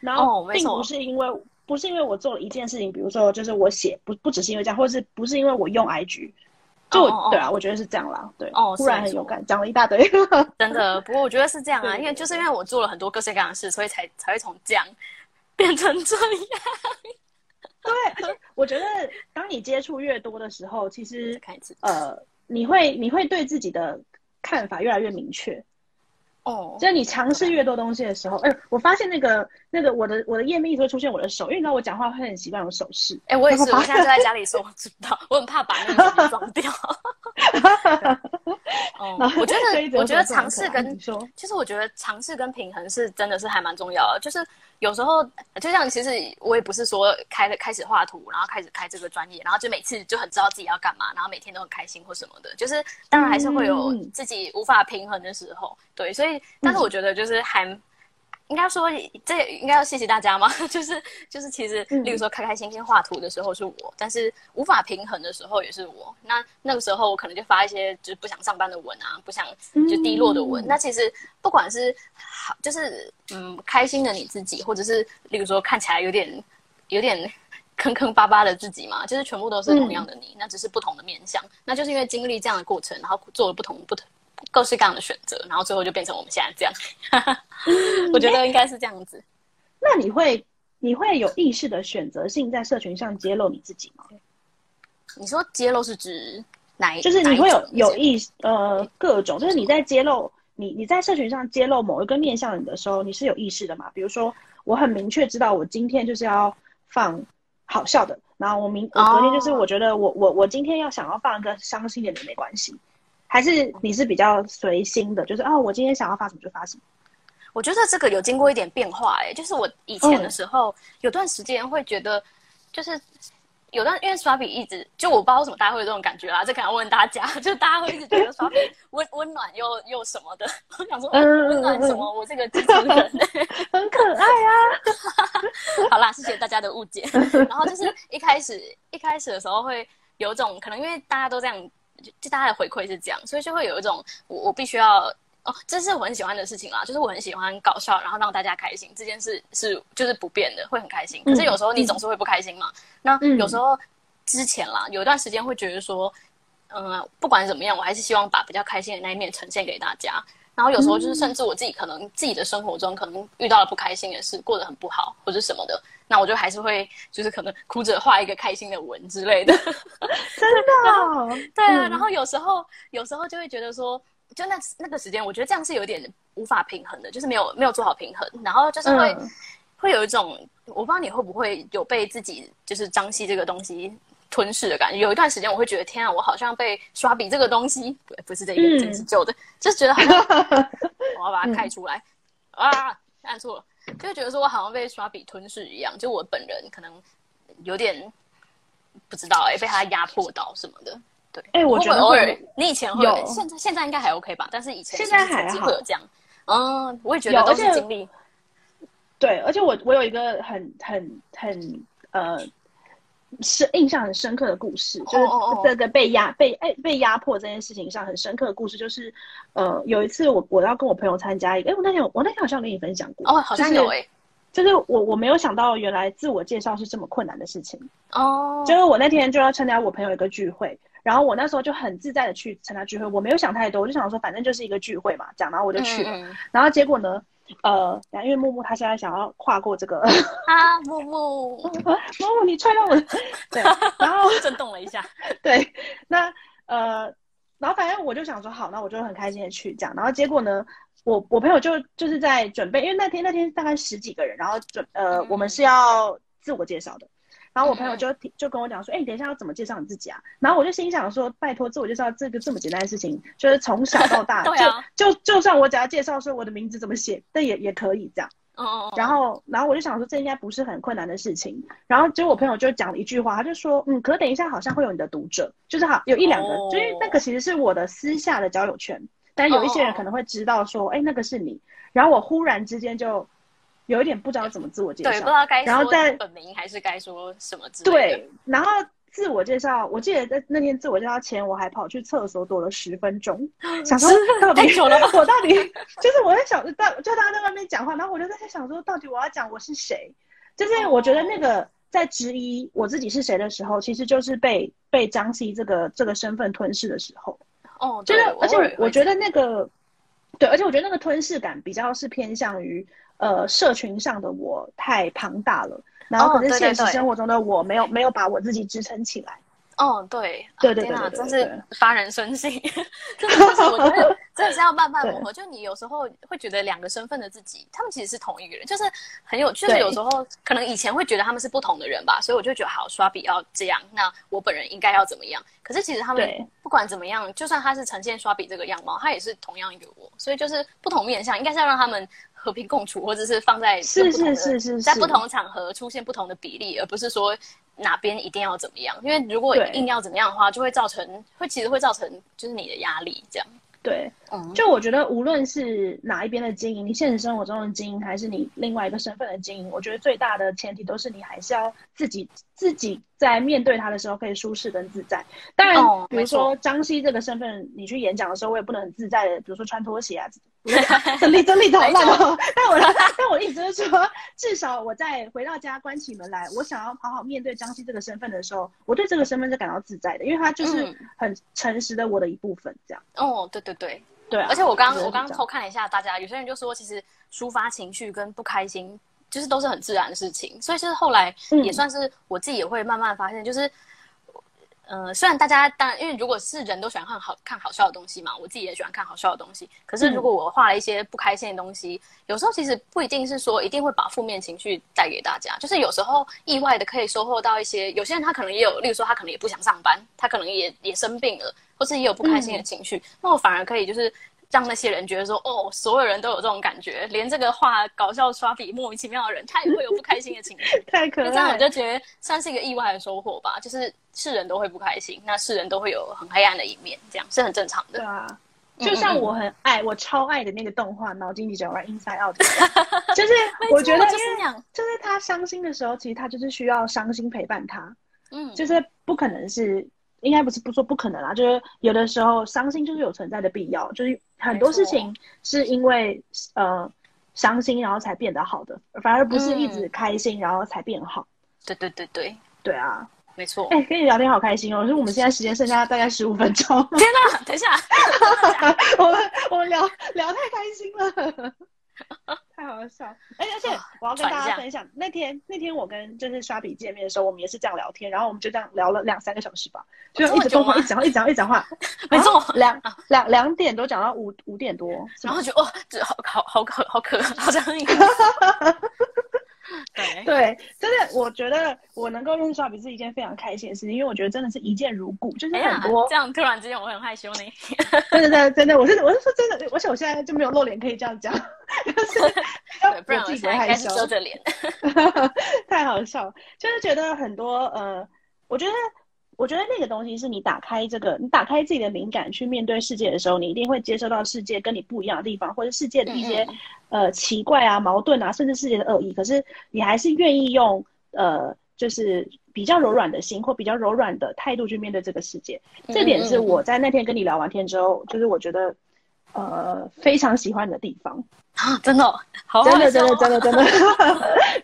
然后并不是因为。不是因为我做了一件事情，比如说就是我写不不只是因为这样，或者是不是因为我用 IG，就对啊，我觉得是这样啦，对，哦，突然很勇敢，讲了一大堆，[LAUGHS] 真的。不过我觉得是这样啊，[LAUGHS] 因为就是因为我做了很多各式各样的事，所以才才会从这样 [LAUGHS] 变成这样。对，而且我觉得当你接触越多的时候，其实呃，你会你会对自己的看法越来越明确。哦，就是你尝试越多东西的时候，哎，我发现那个那个我的我的页面一直会出现我的手，因为你知道我讲话会很习惯用手势。哎，我也是，我现在就在家里说，我知道，[LAUGHS] 我很怕把那个东西撞掉。嗯 [LAUGHS] 然，后我觉得，我觉得尝试跟其实我觉得尝试跟平衡是真的是还蛮重要的。就是有时候，就像其实我也不是说开了开始画图，然后开始开这个专业，然后就每次就很知道自己要干嘛，然后每天都很开心或什么的。就是当然还是会有嗯自己无法平衡的时候，对。所以，但是我觉得就是还。应该说，这应该要谢谢大家吗？就 [LAUGHS] 是就是，其实，嗯例如说开开心心画图的时候是我，但是无法平衡的时候也是我。那那个时候我可能就发一些就是不想上班的文啊，不想就低落的文。嗯那其实不管是好，就是嗯开心的你自己，或者是例如说看起来有点有点坑坑巴巴的自己嘛，就是全部都是同样的你，那只是不同的面相。那就是因为经历这样的过程，然后做了不同不同各式各样的选择，然后最后就变成我们现在这样。[LAUGHS] 我觉得应该是这样子。那你会你会有意识的选择性在社群上揭露你自己吗？你说揭露是指哪一？就是你会有有意呃各种，就是你在揭露你你在社群上揭露某一个面向你的时候，你是有意识的嘛？比如说，我很明确知道我今天就是要放好笑的，然后我明我昨天就是哦我觉得我我我今天要想要放一个伤心一点的也没关系，还是你是比较随心的，就是啊我今天想要发什么就发什么。我觉得这个有经过一点变化、欸，就是我以前的时候、有段时间会觉得，就是有段因为刷笔一直就我不知道为什么大家会有这种感觉啦，这可能要问大家，[LAUGHS] 就大家会一直觉得刷笔 [LAUGHS] 温温暖又又什么的，我想说，温暖什么？我这个基层人，[LAUGHS] 很可爱啊，好啦，谢谢大家的误解。然后就是一开始一开始的时候会有一种可能，因为大家都这样，就就大家的回馈是这样，所以就会有一种我我必须要哦，这是我很喜欢的事情啦，就是我很喜欢搞笑，然后让大家开心这件事是就是不变的，会很开心。可是有时候你总是会不开心嘛，那嗯有时候之前啦，有一段时间会觉得说，嗯、不管怎么样，我还是希望把比较开心的那一面呈现给大家。然后有时候就是，甚至我自己可能自己的生活中可能遇到了不开心的事，过得很不好或者什么的，那我就还是会就是可能哭着画一个开心的文之类的。[LAUGHS] 真的 [LAUGHS] 哦。对啊，嗯然后有时候有时候就会觉得说，就那那个时间，我觉得这样是有点无法平衡的，就是没有没有做好平衡，然后就是会、嗯会有一种，我不知道你会不会有被自己就是张希这个东西吞噬的感觉。有一段时间我会觉得，天啊，我好像被刷笔这个东西，不不是这个，嗯这个是旧的，就是觉得好像 [LAUGHS] 我要把它开出来、啊，按错了，就会觉得说我好像被刷笔吞噬一样，就我本人可能有点不知道哎、被他压迫到什么的。对，哎我觉得偶尔，你以前会有现在现在应该还 OK 吧？但是以前现在还好会有这样，嗯，我也觉得都是经历，对，而且我我有一个很很很呃是印象很深刻的故事，就是这个被压被哎被压迫这件事情上很深刻的故事，就是呃有一次我我要跟我朋友参加一个，哎我那天我那天好像跟你分享过哦，好像有哎、就是我我没有想到原来自我介绍是这么困难的事情，哦，就是我那天就要参加我朋友一个聚会。然后我那时候就很自在的去参加聚会，我没有想太多，我就想说反正就是一个聚会嘛，这样，然后我就去了。嗯嗯然后结果呢，呃，因为木木他现在想要跨过这个，啊，[LAUGHS] 木木木木你踹到我，对，[LAUGHS] 然后震动了一下，[LAUGHS] 对，那呃，然后反正我就想说好，那我就很开心的去这样，然后结果呢，我我朋友就就是在准备，因为那天那天大概十几个人，然后准呃嗯我们是要自我介绍的。然后我朋友嗯就提就跟我讲说，哎、你等一下要怎么介绍你自己啊？然后我就心想说，拜托，自我介绍这个这么简单的事情，就是从小到大，[LAUGHS] 啊就就就算我只要介绍说我的名字怎么写，但也也可以这样。嗯嗯嗯，然后，然后我就想说，这应该不是很困难的事情。然后，结果我朋友就讲了一句话，他就说，嗯，可是等一下好像会有你的读者，就是好有一两个，哦就是那个其实是我的私下的交友圈，但有一些人可能会知道说，哎，那个是你。然后我忽然之间就有一点不知道怎么自我介对，不知绍，道该然后再说本名还是该说什么之类的，对，然后自我介绍，我记得在那天自我介绍前，我还跑去厕所躲了十分钟，[LAUGHS] 想说到底太久了我到底 [LAUGHS] 就是我在想，到就大家在外面讲话，然后我就在想说，到底我要讲我是谁？就是我觉得那个在质疑我自己是谁的时候，其实就是被被张希这个这个身份吞噬的时候。哦，对就是，而且我觉得那个，对，而且我觉得那个吞噬感比较是偏向于呃社群上的我太庞大了，然后哦可是对对对现实生活中的我没有没有把我自己支撑起来。哦，对，对对天哪，真对对对是发人深省，[LAUGHS] 真的就是我觉得 [LAUGHS] 真的是要慢慢磨合。就你有时候会觉得两个身份的自己，他们其实是同一个人，就是很有，就是有时候可能以前会觉得他们是不同的人吧，所以我就觉得好刷笔要这样，那我本人应该要怎么样？可是其实他们不管怎么样，就算他是呈现刷笔这个样貌，他也是同样一个我，所以就是不同面相，应该是要让他们和平共处，或者是放在是是是是在不同场合出现不同的比例，而不是说哪边一定要怎么样，因为如果对硬要怎么样的话，就会造成会其实会造成就是你的压力这样。对，嗯，就我觉得无论是哪一边的经营，你现实生活中的经营，还是你另外一个身份的经营，我觉得最大的前提都是你还是要自己自己在面对它的时候可以舒适跟自在。当然，比如说张希这个身份，你去演讲的时候，我也不能很自在的，比如说穿拖鞋啊，真力真力好烂哦。但我但我的意思是说，至少我在回到家关起门来，我想要好好面对张希这个身份的时候，我对这个身份是感到自在的，因为他就是嗯很诚实的我的一部分，这样。哦，对对对，对啊，而且我刚我刚刚偷看了一下大家，有些人就说，其实抒发情绪跟不开心，就是都是很自然的事情。所以就是后来嗯也算是我自己也会慢慢发现，就是，呃，虽然大家当然因为如果是人都喜欢看好看好笑的东西嘛，我自己也喜欢看好笑的东西。可是如果我画了一些不开心的东西，有时候其实不一定是说一定会把负面情绪带给大家，就是有时候意外的可以收获到一些，有些人他可能也有，例如说他可能也不想上班，他可能也也生病了，或是也有不开心的情绪，那我反而可以就是让那些人觉得说，哦，所有人都有这种感觉，连这个画搞笑刷笔莫名其妙的人，他也会有不开心的情绪。[LAUGHS] 太可那这样我就觉得算是一个意外的收获吧，就是是人都会不开心，那是人都会有很黑暗的一面，这样是很正常的。对啊，嗯就像我很爱，我超爱的那个动画《脑筋急转弯 Inside Out》就是我觉得，就是因为那样，就是他伤心的时候，其实他就是需要伤心陪伴他，嗯，就是不可能是，应该不是不说不可能啦，就是有的时候伤心就是有存在的必要，就是很多事情是因为呃伤心然后才变得好的，反而不是一直嗯开心然后才变好。对对对对，对啊，没错。哎、跟你聊天好开心哦！就是我们现在时间剩下大概十五分钟。天哪，等一下，[LAUGHS] 我们我们聊聊太开心了，[LAUGHS] 太好笑。而且而且我要跟大家分享，那天那天我跟就是刷笔见面的时候，我们也是这样聊天，然后我们就这样聊了两三个小时吧，就一直疯狂，一直讲话，一直讲话，一直讲话，[LAUGHS] 没错。两两两点多讲到五五点多，然后就哦，这好好好可好可，好像一个。[LAUGHS] [LAUGHS] 对，对，真的，我觉得我能够认识刷笔是一件非常开心的事情，因为我觉得真的是一见如故，就是很多，这样突然之间我很害羞呢。真的真的真的，我是我是说真的，而且我现在就没有露脸可以这样讲，就是对，不然我自己害羞，着脸。太好笑了，就是觉得很多呃，我觉得我觉得那个东西是你打开这个，你打开自己的敏感去面对世界的时候，你一定会接收到世界跟你不一样的地方，或者世界的一些、嗯呃奇怪啊、矛盾啊，甚至世界的恶意。可是你还是愿意用呃，就是比较柔软的心或比较柔软的态度去面对这个世界。这点是我在那天跟你聊完天之后，就是我觉得呃非常喜欢的地方。啊，真的哦，好真的，真的，真的，真的，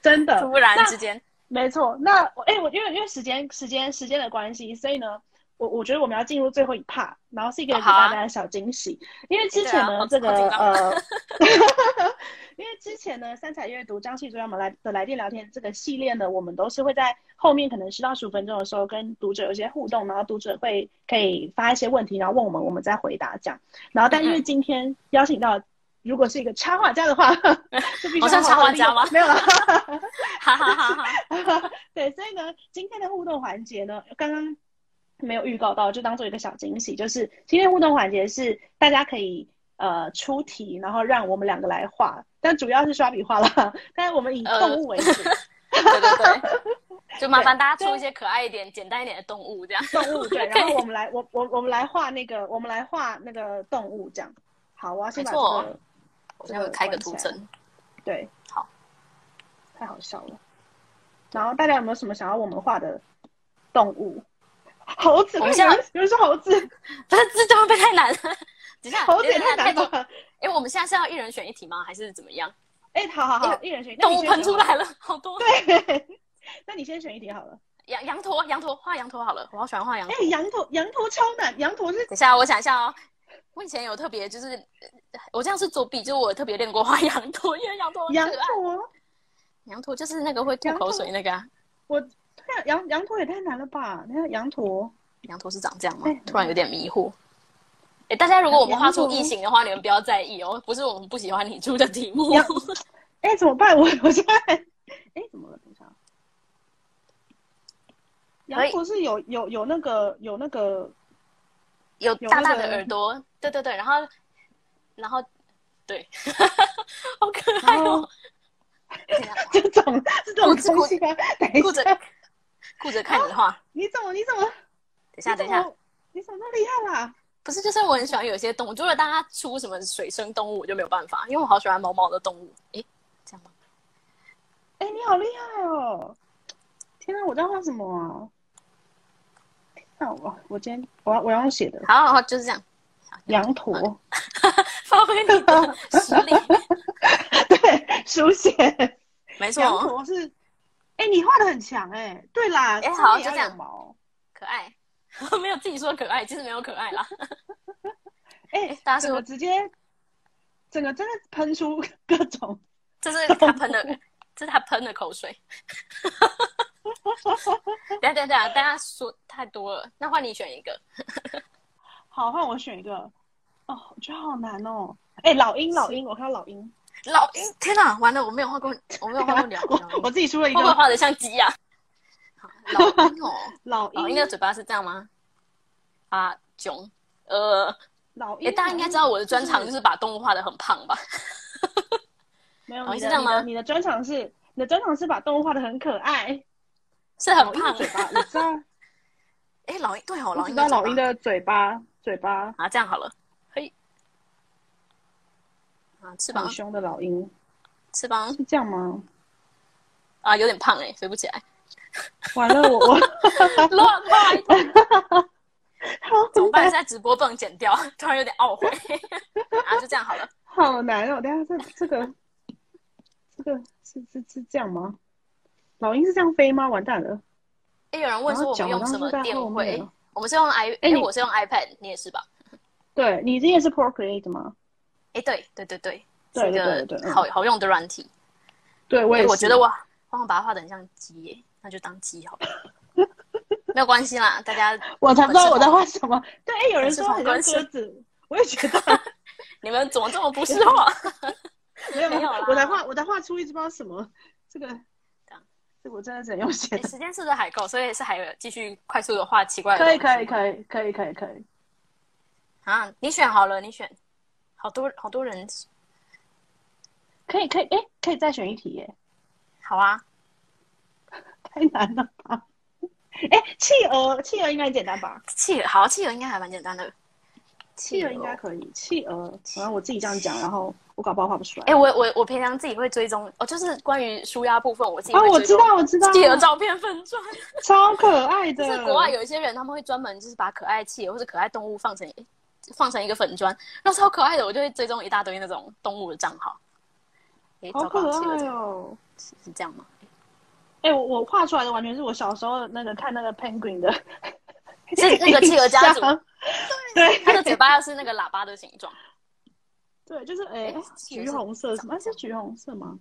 [LAUGHS] 真的。[LAUGHS] 突然之间，没错，那我哎、我因为因为时间时间时间的关系，所以呢，我我觉得我们要进入最后一 part，然后是一个给大家的小惊喜。因为之前呢，这个呃，[LAUGHS] 因为之前呢，三彩阅读张系主任们来的来电聊天这个系列呢，我们都是会在后面可能十到十五分钟的时候跟读者有一些互动，然后读者会可以发一些问题，然后问我们，我们再回答这样。然后但因为嗯今天邀请到。如果是一个插画家的话，[LAUGHS] 就必须我像插画家吗 [LAUGHS] 没有了。哈哈哈哈。[LAUGHS] 对，所以呢，今天的互动环节呢，刚刚没有预告到，就当做一个小惊喜，就是今天互动环节是大家可以呃出题，然后让我们两个来画，但主要是刷笔画啦，但是我们以呃动物为主，对对对，就麻烦大家出一些可爱一点、简单一点的动物，这样。动物对，然后我们来我我我们来画那个，我们来画那个动物这样。好，我要先把这个我现在会开个图层。对，好，太好笑了。然后大家有没有什么想要我们画的动物？[LAUGHS] 猴子，我们现在有人说猴子，[LAUGHS] 不是，这这会不会太难了？[LAUGHS] 等下，猴子也。太难了吧。哎，我们现在是要一人选一题吗？还是怎么样？哎，好好好，哎一人选一题。动物。喷出来了，好多。对，那你先选一题好了。羊羊驼，羊驼画羊驼好了，我好喜欢画羊哎驼。，羊驼，羊驼超难，羊驼是等下，我想一下哦。我以前有特别，就是呃我这样是作弊，就是我特别练过画羊驼，因为羊驼很羊。驼，羊驼就是那个会吐口水那个啊。我羊羊驼也太难了吧？那个羊驼，羊驼是长这样吗对？突然有点迷糊。哎，大家如果我们画出异形的话，你们不要在意哦，不是我们不喜欢你出的题目。[LAUGHS] 羊哎，怎么办？我我现在，哎，怎么了？等一下，羊驼是有有有那个有那个有有大大的那个耳朵，对对对，然后然后对，[LAUGHS] 好可爱哦。[LAUGHS] 这种这种东西啊，[LAUGHS] 等一下，顾着看你画，你怎么你怎么等一下等一下，你怎么那么厉害啦？不是，就是我很喜欢有些动物，如果大家出什么水生动物，我就没有办法，因为我好喜欢毛毛的动物。诶，这样吗？哎，你好厉害哦！天哪，我在画什么啊？那我我今天我要我要用写的好好好，就是这样，羊 [LAUGHS] 驼，发挥你的实力，对，书写没 [LAUGHS] 羊错，驼是，哎，你画的很强哎。对啦，哎好就这样有毛。可爱，[LAUGHS] 没有自己说可爱，其实没有可爱啦。哎，大家说直接，整个真的喷出各种。这是他喷的，这是他喷的口水。等一下等下，大家说太多了，那换你选一个。好，换我选一个。哦，我觉得好难哦。哎，老鹰，老鹰，我看到老鹰，老鹰，天哪，完了，我没有画过，我没有画过鸟。[LAUGHS] 我我自己出了一个会不会画的像鸡呀、[LAUGHS] 好老鹰哦，老鹰老鹰的嘴巴是这样吗？啊，囧，呃，老鹰，哎，大家应该知道我的专长就是把动物画的很胖吧？[LAUGHS] 没有，你是这样吗你的专长是你的专长是把动物画的很可爱，是很胖。的嘴巴，你知道，哎，老鹰对哦，老鹰老鹰的嘴巴，嘴巴啊，这样好了，嘿，啊，翅膀很，凶的老鹰，翅膀是这样吗？啊，有点胖哎，飞不起来，[LAUGHS] 完了，我我 [LAUGHS] 乱画一通，[LAUGHS] 怎么办？现在直播不能剪掉，突然有点懊悔。啊，就这样好了。好难哦！等下这这个这个是是是这样吗？老鹰是这样飞吗？完蛋了！哎，有人问说我们用什么电然后脚好像是在后面绘哦？我们是用 i，哎哎，你我是用 iPad，你也是吧？对你这也是 Procreate 吗？哎，对对对对，对对对好好用的软体。对我也我觉得我我好像把它画的很像鸡耶，那就当鸡好了。[LAUGHS] 没有关系啦，大家我才不知道我在画什么。对，哎，有人说很像鸽子，我也觉得 [LAUGHS] 你们怎么这么不识画？[LAUGHS] 没有没有我在画我在画出一只不知道什么这个样这我真的只能用写哎的。时间是不是还够？所以是还有继续快速的画奇怪的可以可以可以可以可以可以，啊！你选好了，你选，好多好多人，可以可以哎，可以再选一题耶！好啊。太难了吧？哎，企鹅企鹅应该简单吧？企鹅好，企鹅应该还蛮简单的。企鹅应该可以，企鹅，反正我自己这样讲，然后我搞不好画不出来。哎、我我我平常自己会追踪，哦，就是关于舒压部分，我自己啊，会追踪我知道，我知道，企鹅照片分专。超可爱的。就是国外有一些人，他们会专门就是把可爱企鹅或者可爱动物放成放成一个粉砖，然后超可爱的，我就会追踪一大堆那种动物的账号。哎，好可爱哦！是是这样吗？哎、我我画出来的完全是我小时候那个看那个 Penguin 的，是那个企鹅家族，[LAUGHS] 对，它的嘴巴要是那个喇叭的形状，对，就是哎、橘是红色什么？是橘红色吗？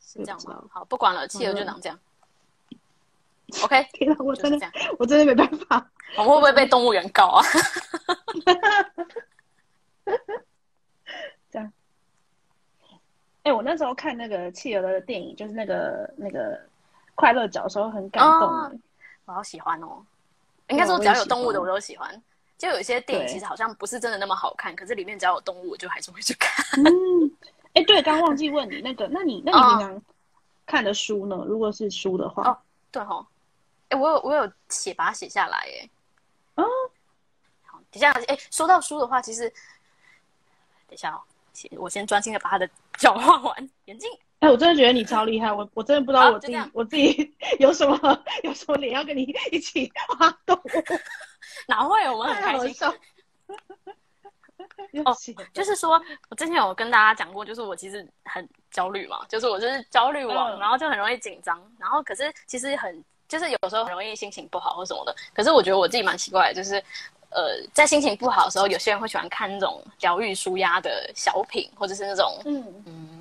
是这样？吗好，不管了，企鹅就长这样。[LAUGHS] OK，天哪，我真的。[LAUGHS] 我真的没办法。我们会不会被动物园告啊？这样。哎、我那时候看那个企鹅的电影，就是那个那个快乐角的时候，很感动、我好喜欢哦。应该说，只要有动物的我都喜欢。就有一些电影其实好像不是真的那么好看，可是里面只要有动物，我就还是会去看。[LAUGHS] 嗯，哎、对，刚忘记问你那个，那你那你哦平常看的书呢？如果是书的话，哦对吼，哎，我有我有写把它写下来，哎。哦。好，等一下，哎，说到书的话，其实等一下哦，先我先专心的把它的脚画完，眼睛。哎、我真的觉得你超厉害，我我真的不知道我自己我自己有什么 [LAUGHS] 有什么脸要跟你一起画动物，[LAUGHS] 哪会？我们很开心。[LAUGHS] 哦就是说，我之前有跟大家讲过，就是我其实很焦虑嘛，就是我就是焦虑王，嗯然后就很容易紧张，然后可是其实很就是有时候很容易心情不好或什么的。可是我觉得我自己蛮奇怪的，就是呃，在心情不好的时候，有些人会喜欢看那种疗愈舒压的小品，或者是那种嗯，嗯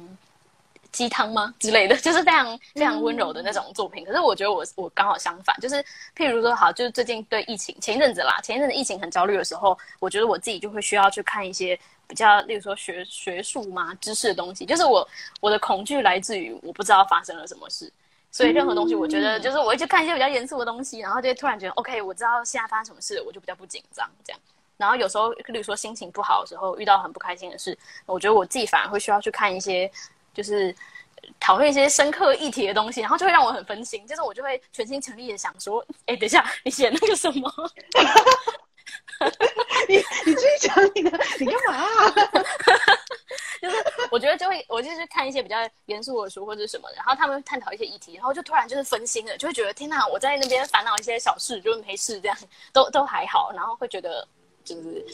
鸡汤吗之类的，[LAUGHS] 就是非常非常温柔的那种作品。可是我觉得我我刚好相反，就是譬如说好，就是最近对疫情前一阵子啦，前一阵子疫情很焦虑的时候，我觉得我自己就会需要去看一些比较，例如说学学术嘛、知识的东西。就是我我的恐惧来自于我不知道发生了什么事。所以任何东西，我觉得就是我会去看一些比较严肃的东西，然后就会突然觉得，OK，我知道现在发生什么事，我就比较不紧张，这样。然后有时候，例如说心情不好的时候，遇到很不开心的事，我觉得我自己反而会需要去看一些，就是讨论一些深刻议题的东西，然后就会让我很分心。就是我就会全心全意的想说，哎，等一下，你写那个什么？[LAUGHS] 你你继续讲你的，你干嘛、啊？[LAUGHS] 就是我觉得就会，我就是看一些比较严肃的书或者什么的，然后他们探讨一些议题，然后就突然就是分心了，就会觉得天哪，我在那边烦恼一些小事，就是没事这样，都都还好，然后会觉得就是，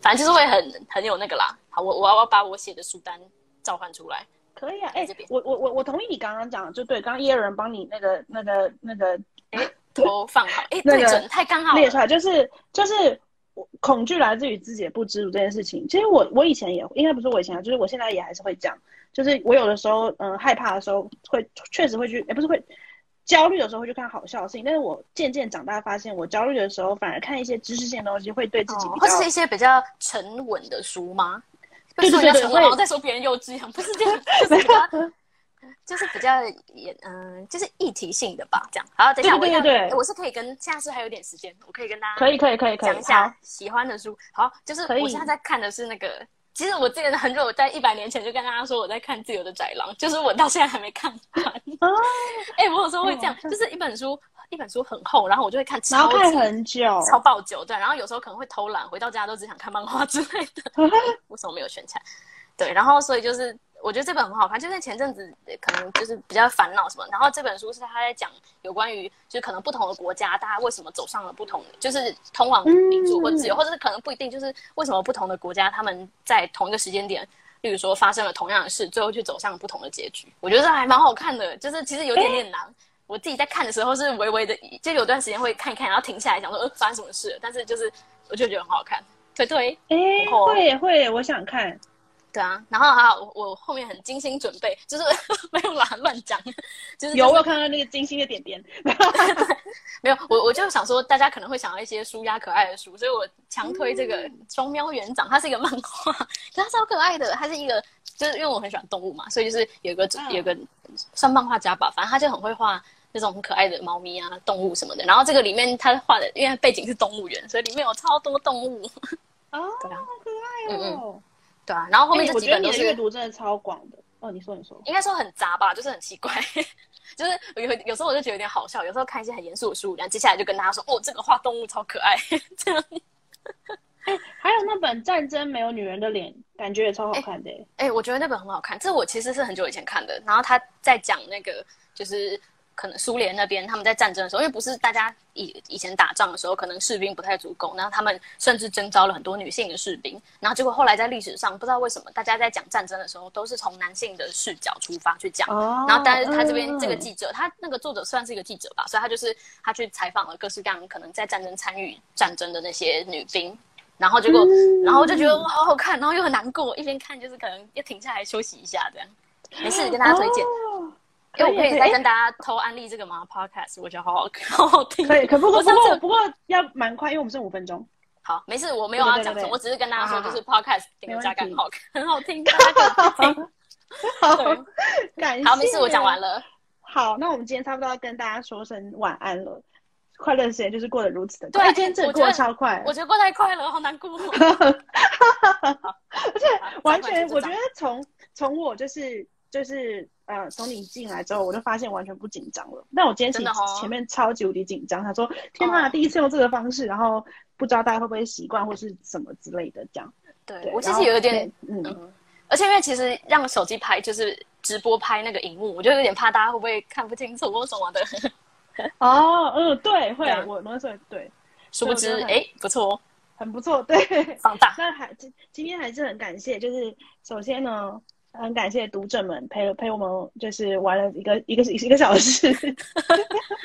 反正就是会很很有那个啦。好，我我要把我写的书单召唤出来。可以啊，哎、我我我我同意你刚刚讲的，就对，刚刚也有人帮你那个那个那个哎头放好，哎，[LAUGHS] 那个对准太刚好了。列出来，就是就是我恐惧来自于自己的不知足这件事情。其实我我以前也应该不是我以前啊，就是我现在也还是会这样，就是我有的时候嗯、呃害怕的时候会确实会去，也不是会焦虑的时候会去看好笑的事情，但是我渐渐长大发现，我焦虑的时候反而看一些知识性的东西会对自己哦比较、或是一些比较沉稳的书吗？对对说人家沉稳，对对会然后再说别人幼稚一样，不是这样，[LAUGHS] 就是比较，[LAUGHS] 就是比较也嗯，就是议题性的吧，这样。好，等一下我要对对对对我是可以跟现在是还有点时间，我可以跟大家可以可以可以讲一下喜欢的书。好，就是我现在在看的是那个。其实我之前很久，我在一百年前就跟大家说我在看《自由的宅狼》，就是我到现在还没看完。啊，[LAUGHS] 哎、我有时候会这样，嗯就是一本书，一本书很厚，然后我就会看然后看超很久，[LAUGHS] 超爆久，对，然后有时候可能会偷懒，回到家都只想看漫画之类的，[LAUGHS] 为什么没有选起来？对，然后所以就是我觉得这本很好看，就是前阵子呃可能就是比较烦恼什么，然后这本书是他在讲有关于就是可能不同的国家，大家为什么走上了不同的，就是通往民主或自由，或者是可能不一定，就是为什么不同的国家他们在同一个时间点。例如说发生了同样的事，最后去走向不同的结局，我觉得这还蛮好看的。就是其实有点点难，我自己在看的时候是微微的，就有段时间会看一看，然后停下来想说，呃，发生什么事？但是就是我就觉得很好看，推推。哎、很厚会耶会耶，我想看。对啊，然后还有我我后面很精心准备，就是 [LAUGHS] 没有啦，乱讲，就是有，我就是有看到那个精心的点点。[LAUGHS] 没有我我就想说，大家可能会想要一些舒压可爱的书，所以我强推这个《双喵园长》，它是一个漫画，可它超可爱的，它是一个就是因为我很喜欢动物嘛，所以就是有个嗯有个算漫画家吧，反正他就很会画。那种很可爱的猫咪啊、动物什么的，然后这个里面他画的，因为背景是动物园，所以里面有超多动物，哦，[LAUGHS] 对啊好可爱哦！对啊。然后后面哎我觉得你的这几本都是阅读真的超广的。哦，你说你说。应该说很杂吧，就是很奇怪，[LAUGHS] 就是有有时候我就觉得有点好笑，有时候看一些很严肃的书，然后接下来就跟大家说，哦，这个画动物超可爱，[LAUGHS] 这样。还有那本《战争没有女人的脸》，感觉也超好看的耶。哎、我觉得那本很好看，这我其实是很久以前看的。然后他在讲那个，就是可能苏联那边他们在战争的时候，因为不是大家以以前打仗的时候，可能士兵不太足够，然后他们甚至征召了很多女性的士兵，然后结果后来在历史上不知道为什么，大家在讲战争的时候都是从男性的视角出发去讲。哦然后，但是他这边嗯这个记者，他那个作者算是一个记者吧，所以他就是他去采访了各式各样可能在战争参与战争的那些女兵，然后结果，嗯然后就觉得哇好好看，然后又很难过，一边看就是可能要停下来休息一下这样。没事，跟大家推荐，哦因为我可以再跟大家偷安利这个吗？Podcast 我觉得好好看，好好听。可以，可不过不过不过要蛮快，因为我们剩五分钟。好，没事，我没有要讲什么，我只是跟大家说，就是 Podcast 顶没问个加感很好看，很好听，[LAUGHS] 大家可以听。好，感谢。好，没事，我讲完。了。好，那我们今天差不多要跟大家说声晚安了。快乐的时间就是过得如此的对今天真的过得超快我。觉得过太快了，好难过。[LAUGHS] 而且完全，我觉得得从从我就是就是呃，从你进来之后，我就发现完全不紧张了。但我今天其实真的哦前面超级无敌紧张，他说天哪，哦第一次用这个方式，然后不知道大家会不会习惯或是什么之类的这样。对，对我其实有一点，嗯，嗯，而且因为其实让手机拍就是直播拍那个荧幕，我就有点怕大家会不会看不清楚或什么的。[LAUGHS] 哦，嗯，对，会我那时候对，殊不知哎，不错哦，很不错，对。放大。那还今今天还是很感谢，就是首先呢，很感谢读者们陪陪我们，就是玩了一个一个一个小时 [LAUGHS]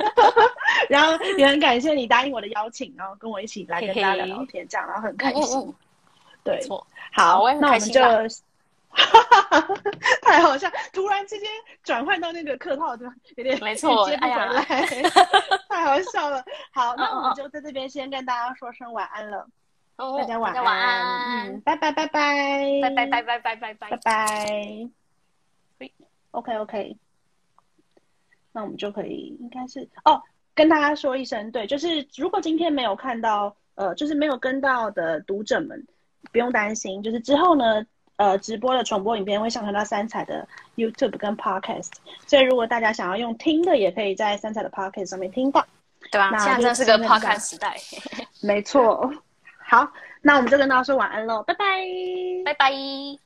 [LAUGHS] 然后也很感谢你答应我的邀请，然后跟我一起来跟大家聊聊天，这样，然后很开心。嗯嗯嗯，对。好，我那我们就哈哈哈太好笑，突然之间转换到那个客套的，有点没错接不回来，[LAUGHS] 太好笑了。好，那我们就在这边先跟大家说声晚安了，哦大家晚安，嗯，，拜拜拜拜，拜拜拜拜拜拜拜拜。OK OK，那我们就可以应该是哦，跟大家说一声，对，就是如果今天没有看到呃，就是没有跟到的读者们，不用担心，就是之后呢，呃，直播的重播影片会上传到三彩的 YouTube 跟 Podcast，所以如果大家想要用听的，也可以在三彩的 Podcast 上面听到。对啊，那现在真是个 podcast 时代，[LAUGHS] 没错，好，那我们就跟大家说晚安喽，拜拜。拜拜。